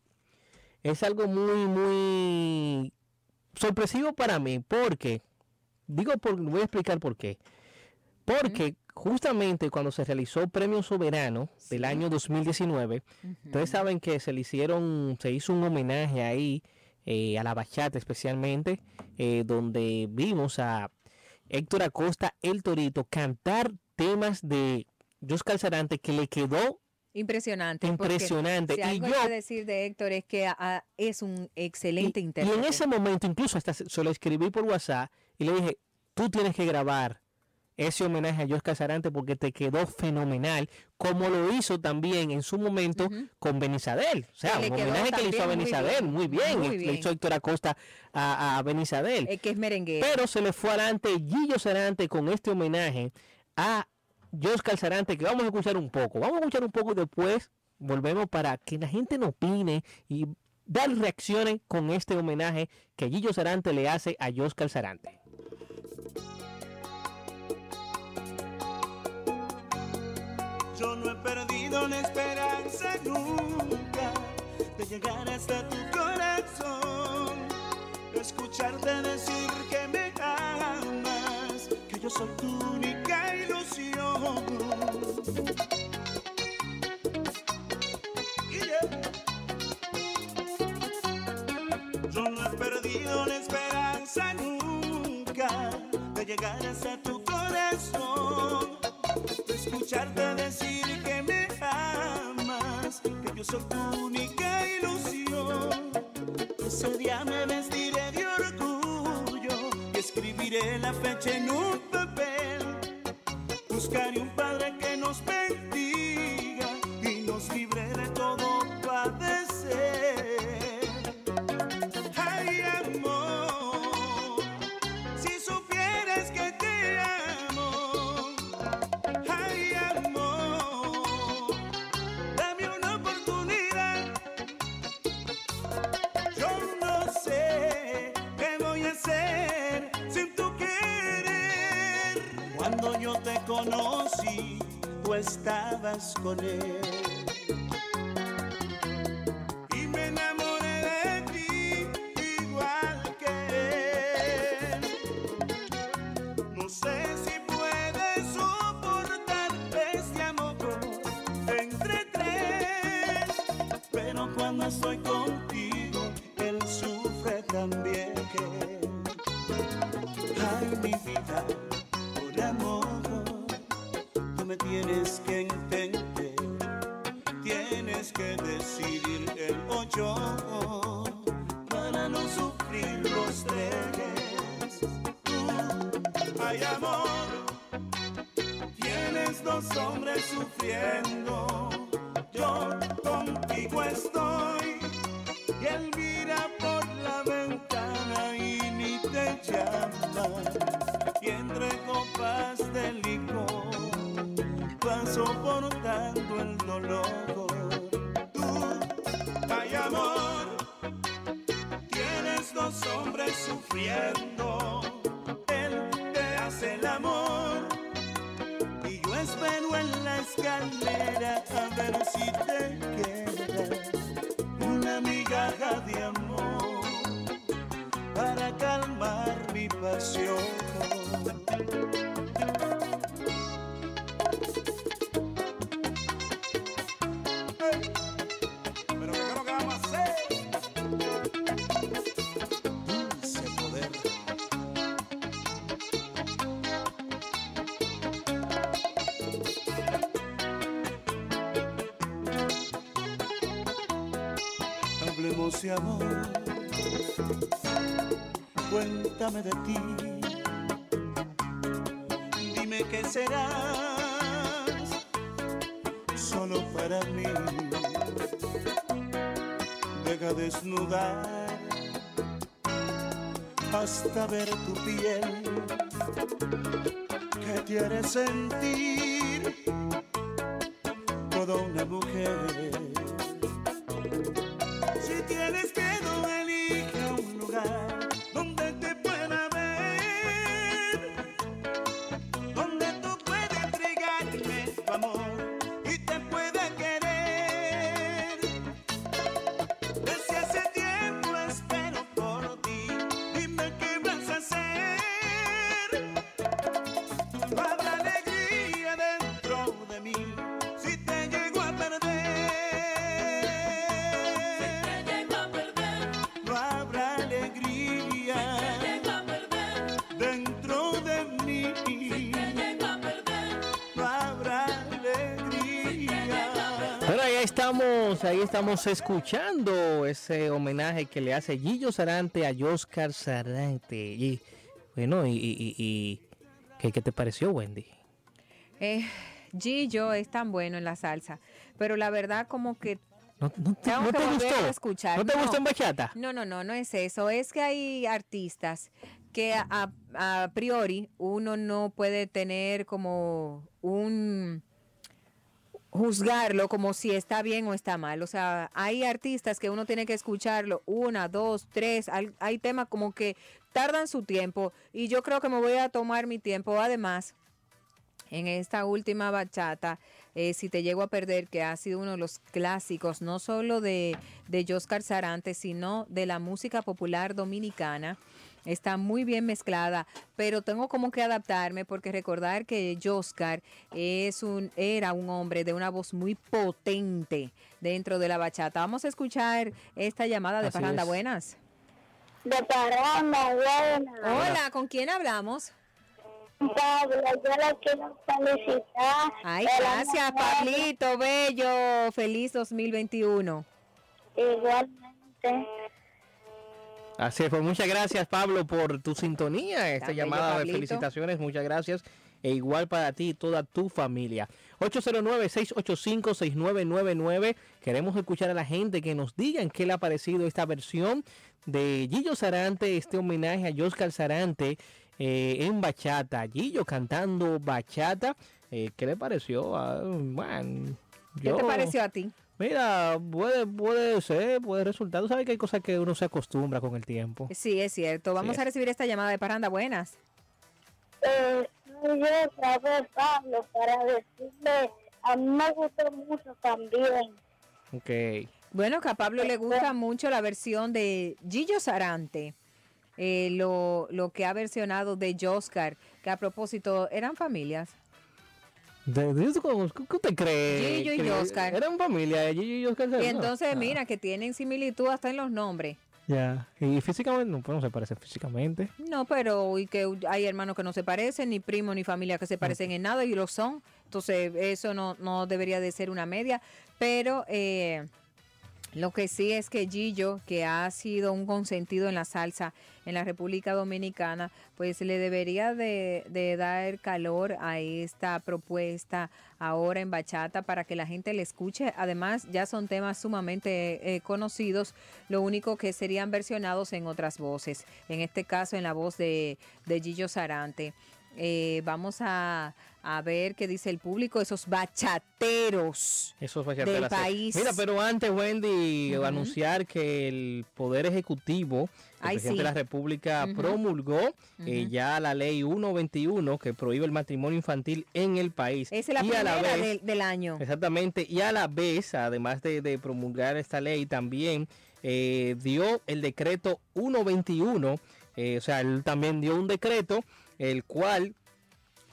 es algo muy, muy sorpresivo para mí, porque, digo, por, voy a explicar por qué. Porque justamente cuando se realizó Premio Soberano del año 2019, ustedes saben que se le hicieron, se hizo un homenaje ahí eh, a la bachata especialmente, eh, donde vimos a Héctor Acosta, el Torito, cantar temas de Joscar Sarante que le quedó Impresionante. Impresionante. Si Y algo yo- que decir de Héctor es que es un excelente Y intérprete. en ese momento, incluso hasta se se lo escribí por WhatsApp y le dije, tú tienes que grabar ese homenaje a Joscar Sarante porque te quedó fenomenal, como lo hizo también en su momento con Benizadel. O sea, un homenaje que le hizo a también muy Benizadel, bien, muy bien, le hizo Héctor Acosta a, a Benizadel. Es que es merenguero. Pero se le fue adelante Gillo Sarante con este homenaje a Joscar Sarante, que vamos a escuchar un poco. Vamos a escuchar un poco y después volvemos para que la gente no opine y dar reacciones con este homenaje que Gillo Sarante le hace a Joscar Sarante. Yo no he perdido la esperanza nunca de llegar hasta tu corazón, de escucharte decir que me amas, que yo soy tu única ilusión. Yo no he perdido la esperanza nunca de llegar hasta tu escucharte decir que me amas, que yo soy tu única ilusión. Ese día me vestiré de orgullo y escribiré la fecha en un papel. Buscaré un padre que nos bendiga estabas con él. loco. De amor. Cuéntame de ti. Dime qué serás solo para mí. Deja desnudar hasta ver tu piel que haré sentir estamos, ahí estamos escuchando ese homenaje que le hace Gillo Sarante a Oscar Sarante. Y bueno, y, y- y- ¿qué, qué te pareció, Wendy? Eh, Gillo es tan bueno en la salsa, pero la verdad como que ¿No, no te, no te gustó? escuchar. ¿No te gustó en bachata? No, no, no, no es eso. Es que hay artistas que a, a priori uno no puede tener como un juzgarlo como si está bien o está mal. O sea, hay artistas que uno tiene que escucharlo una, dos, tres. Hay, temas como que tardan su tiempo y yo creo que me voy a tomar mi tiempo. Además, en esta última bachata, eh, si te llego a perder, que ha sido uno de los clásicos, no solo de, de Joscar Sarante, sino de la música popular dominicana. Está muy bien mezclada, pero tengo como que adaptarme porque recordar que Joscar es un, era un hombre de una voz muy potente dentro de la bachata. Vamos a escuchar esta llamada de Así Parranda. es. Buenas. De Parranda, buena. Hola, ¿con quién hablamos? Pablo, yo la quiero felicitar. Ay, gracias. Pablito, bello. Feliz 2021. Igualmente. Así es, pues muchas gracias Pablo por tu sintonía, esta llamada de felicitaciones, muchas gracias. E igual para ti y toda tu familia. 809-685-6999. Queremos escuchar a la gente que nos digan qué le ha parecido esta versión de Gillo Sarante, este homenaje a Joscar Sarante eh, en bachata. Gillo cantando bachata. Eh, ¿Qué le pareció? Ah, bueno, ¿Qué te pareció a ti? Mira, puede, puede ser, puede resultar. Tú sabes que hay cosas que uno se acostumbra con el tiempo. Sí, es cierto. Vamos Sí. a recibir esta llamada de Parranda. Buenas. Eh, yo otra vez, Pablo, para decirle, a mí me gustó mucho también. Ok. Bueno, que a Pablo le gusta mucho la versión de Gillo Sarante. eh, lo, lo que ha versionado de Joscar, que a propósito, ¿eran familias? ¿De, de cómo- ¿Qué qué usted cree? Gillo y Oscar. Eran familia, Gillo y Oscar. Y entonces, Ah, mira, que tienen similitud hasta en los nombres. Ya. Y físicamente, no, pues no se parecen físicamente. No, pero y que hay hermanos que no se parecen, ni primos ni familia que se parecen en nada y lo son. Entonces, eso no, no debería de ser una media. Pero eh, lo que sí es que Gillo, que ha sido un consentido en la salsa en la República Dominicana, pues le debería de, dar calor a esta propuesta ahora en bachata para que la gente le escuche. Además, ya son temas sumamente eh, conocidos, lo único que serían versionados en otras voces. En este caso, en la voz de, de Gillo Sarante. Eh, vamos a, a ver qué dice el público, esos bachateros Eso fue del país. Mira, pero antes, Wendy, anunciar que el Poder Ejecutivo, el Ay, presidente sí. de la República, promulgó eh, ya la ley 121 que prohíbe el matrimonio infantil en el país. Esa es la Y primera vez- del, del año. Exactamente, y a la vez, además de, de promulgar esta ley, también eh, dio el decreto 121 Eh, o sea, él también dio un decreto, el cual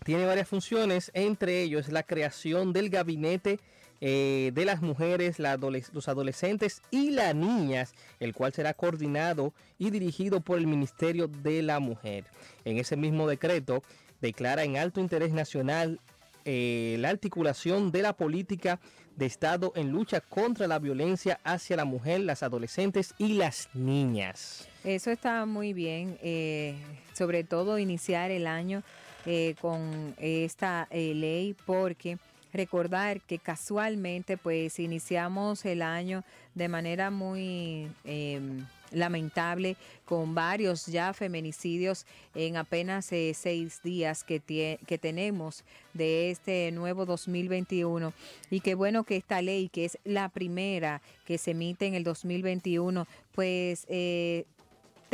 tiene varias funciones, entre ellos la creación del gabinete eh, de las mujeres, los adolescentes y las niñas, el cual será coordinado y dirigido por el Ministerio de la Mujer. En ese mismo decreto declara en alto interés nacional eh, la articulación de la política de Estado en lucha contra la violencia hacia la mujer, las adolescentes y las niñas. Eso está muy bien, eh, sobre todo iniciar el año eh, con esta eh, ley porque recordar que casualmente pues iniciamos el año de manera muy em, lamentable con varios ya feminicidios en apenas eh, seis días que, que tenemos de este nuevo 2021 y qué bueno que esta ley que es la primera que se emite en el 2021 pues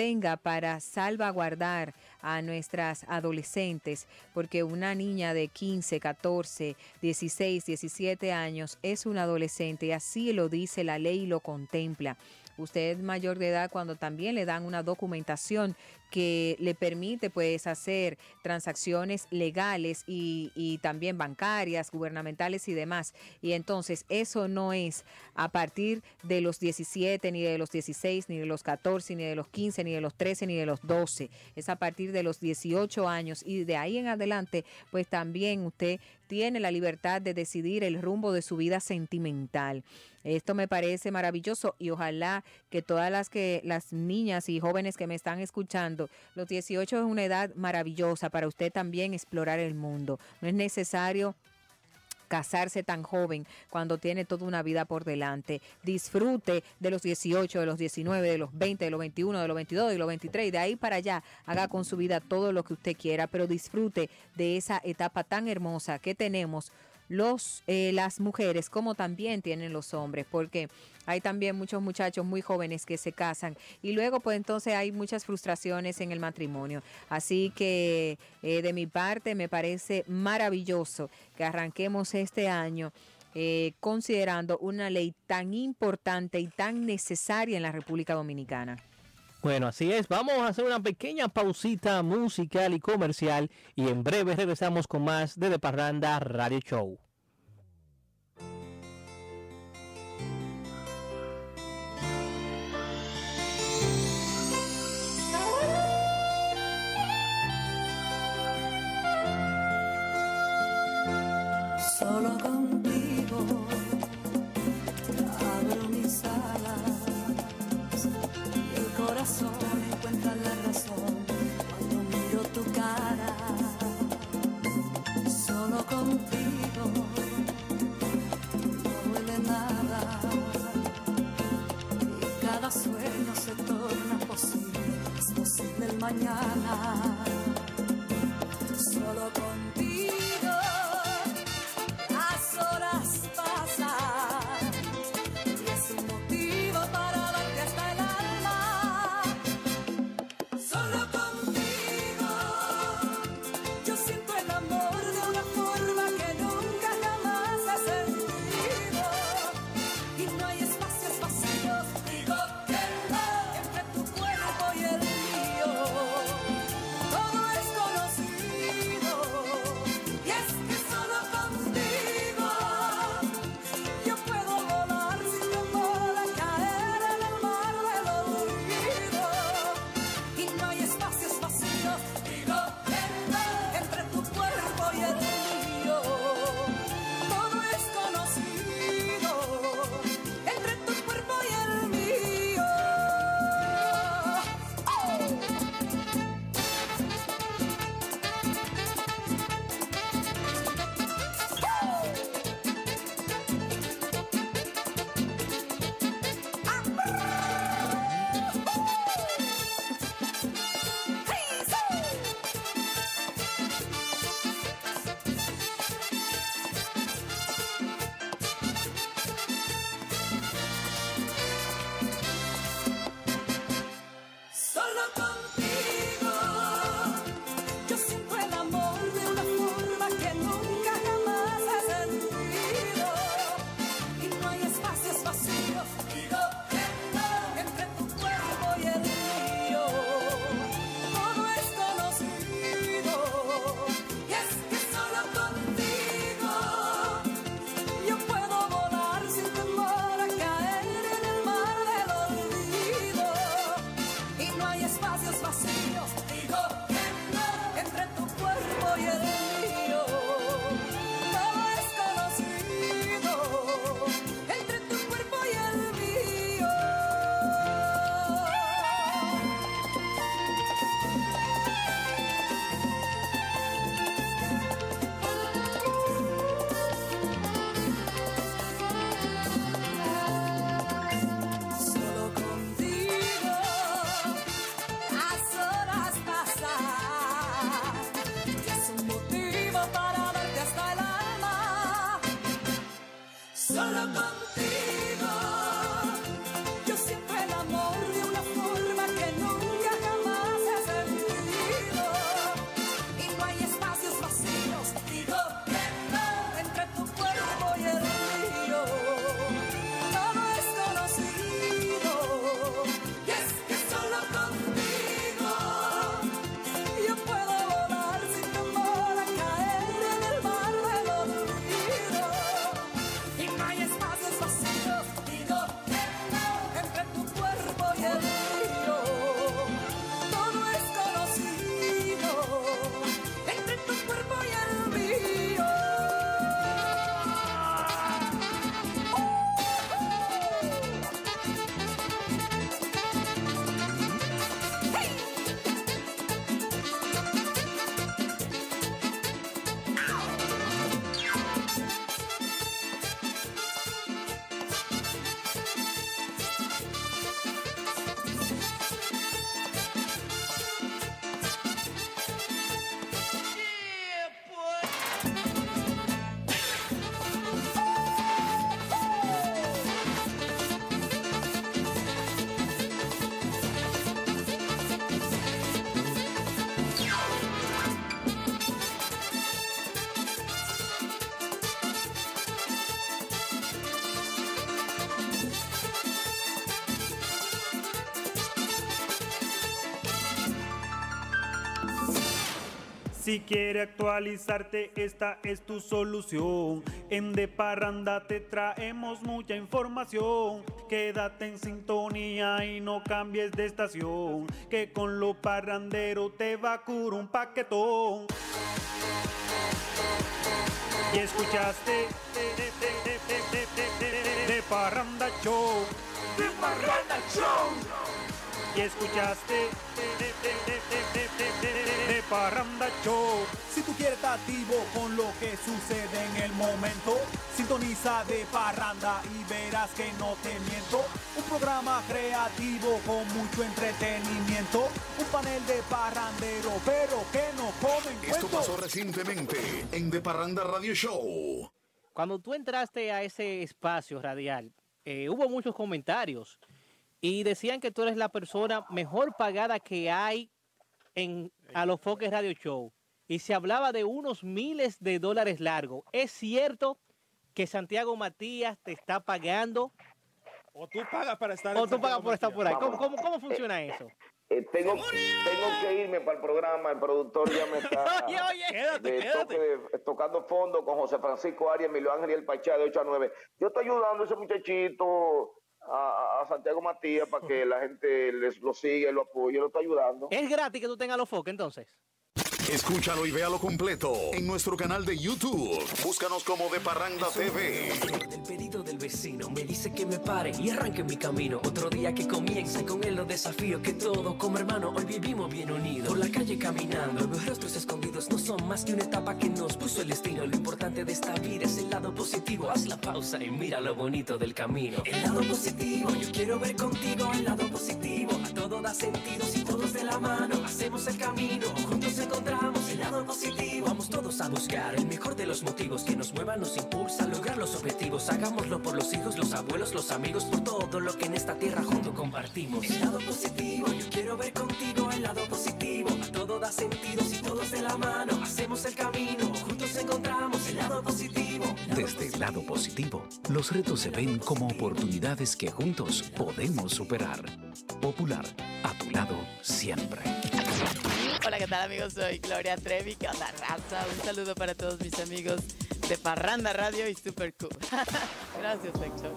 tenga para salvaguardar a nuestras adolescentes, porque una niña de 15, 14, 16, 17 años es una adolescente y así lo dice la ley y lo contempla. Usted es mayor de edad cuando también le dan una documentación que le permite pues hacer transacciones legales y, y también bancarias, gubernamentales y demás. Y entonces eso no es a partir de los 17, ni de los 16, ni de los 14, ni de los 15, ni de los 13, ni de los 12. Es a partir de los 18 años y de ahí en adelante pues también usted tiene la libertad de decidir el rumbo de su vida sentimental. Esto me parece maravilloso y ojalá que todas las que las niñas y jóvenes que me están escuchando, los 18 es una edad maravillosa para usted también explorar el mundo. No es necesario casarse tan joven cuando tiene toda una vida por delante. Disfrute de los 18, de los 19, de los 20, de los 21, de los 22, de los 23 y de ahí para allá haga con su vida todo lo que usted quiera, pero disfrute de esa etapa tan hermosa que tenemos los eh, las mujeres como también tienen los hombres porque hay también muchos muchachos muy jóvenes que se casan y luego pues entonces hay muchas frustraciones en el matrimonio así que eh, de mi parte me parece maravilloso que arranquemos este año eh, considerando una ley tan importante y tan necesaria en la República Dominicana. Bueno, así es. Vamos a hacer una pequeña pausita musical y comercial y en breve regresamos con más de De Parranda Radio Show. Mañana. Si quiere actualizarte, esta es tu solución. En Deparranda te traemos mucha información. Quédate en sintonía y no cambies de estación. Que con lo parrandero te va a curar un paquetón. Y escuchaste de, Parranda Show. De Parranda Show. Y escuchaste de, Parranda Show. Si tú quieres estar activo con lo que sucede en el momento, sintoniza de Parranda y verás que no te miento. Un programa creativo con mucho entretenimiento. Un panel de parrandero, pero que no comen Esto cuento. pasó recientemente en De Parranda Radio Show. Cuando tú entraste a ese espacio radial, eh, hubo muchos comentarios y decían que tú eres la persona mejor pagada que hay en a los Foques Radio Show. Y se hablaba de unos miles de dólares largos. ¿Es cierto que Santiago Matías te está pagando? O tú pagas para estar ¿O tú pagas por estar por ahí? ¿Cómo, cómo, cómo funciona eso? Eh, tengo, tengo que irme para el programa, el productor ya me está Oye, oye. Quédate, de quédate. toque tocando fondo con José Francisco Arias, Emilio Ángel y el Pachá de 8 a 9. Yo estoy ayudando a ese muchachito, a, a Santiago Matías, para que la gente les, lo siga lo apoye. Lo estoy ayudando. ¿Es gratis que tú tengas los Foques entonces? Escúchalo y véalo completo en nuestro canal de YouTube. Búscanos como De Parranda TV. El pedido del vecino me dice que me pare y arranque mi camino. Otro día que comienza y con él los desafíos que todos como hermano hoy vivimos bien unidos. Por la calle caminando, los rostros escondidos no son más que una etapa que nos puso el destino. Lo importante de esta vida es el lado positivo. Haz la pausa y mira lo bonito del camino. El lado positivo, yo quiero ver contigo el lado positivo. A todo da sentido si todos de la mano hacemos el camino. Juntos encontramos el lado positivo. Vamos todos a buscar el mejor de los motivos que nos muevan, nos impulsa a lograr los objetivos. Hagámoslo por los hijos, los abuelos, los amigos, por todo lo que en esta tierra junto compartimos. El lado positivo, yo quiero ver contigo el lado positivo. A todo da sentido si todos de la mano hacemos el camino. Juntos encontramos el lado positivo. Desde el lado positivo, los retos se ven como oportunidades que juntos podemos superar. Popular, a tu lado siempre. Hola, ¿qué tal amigos? Soy Gloria Trevi, ¿qué onda raza? Un saludo para todos mis amigos de Parranda Radio y Super Cool. Gracias, Pexo.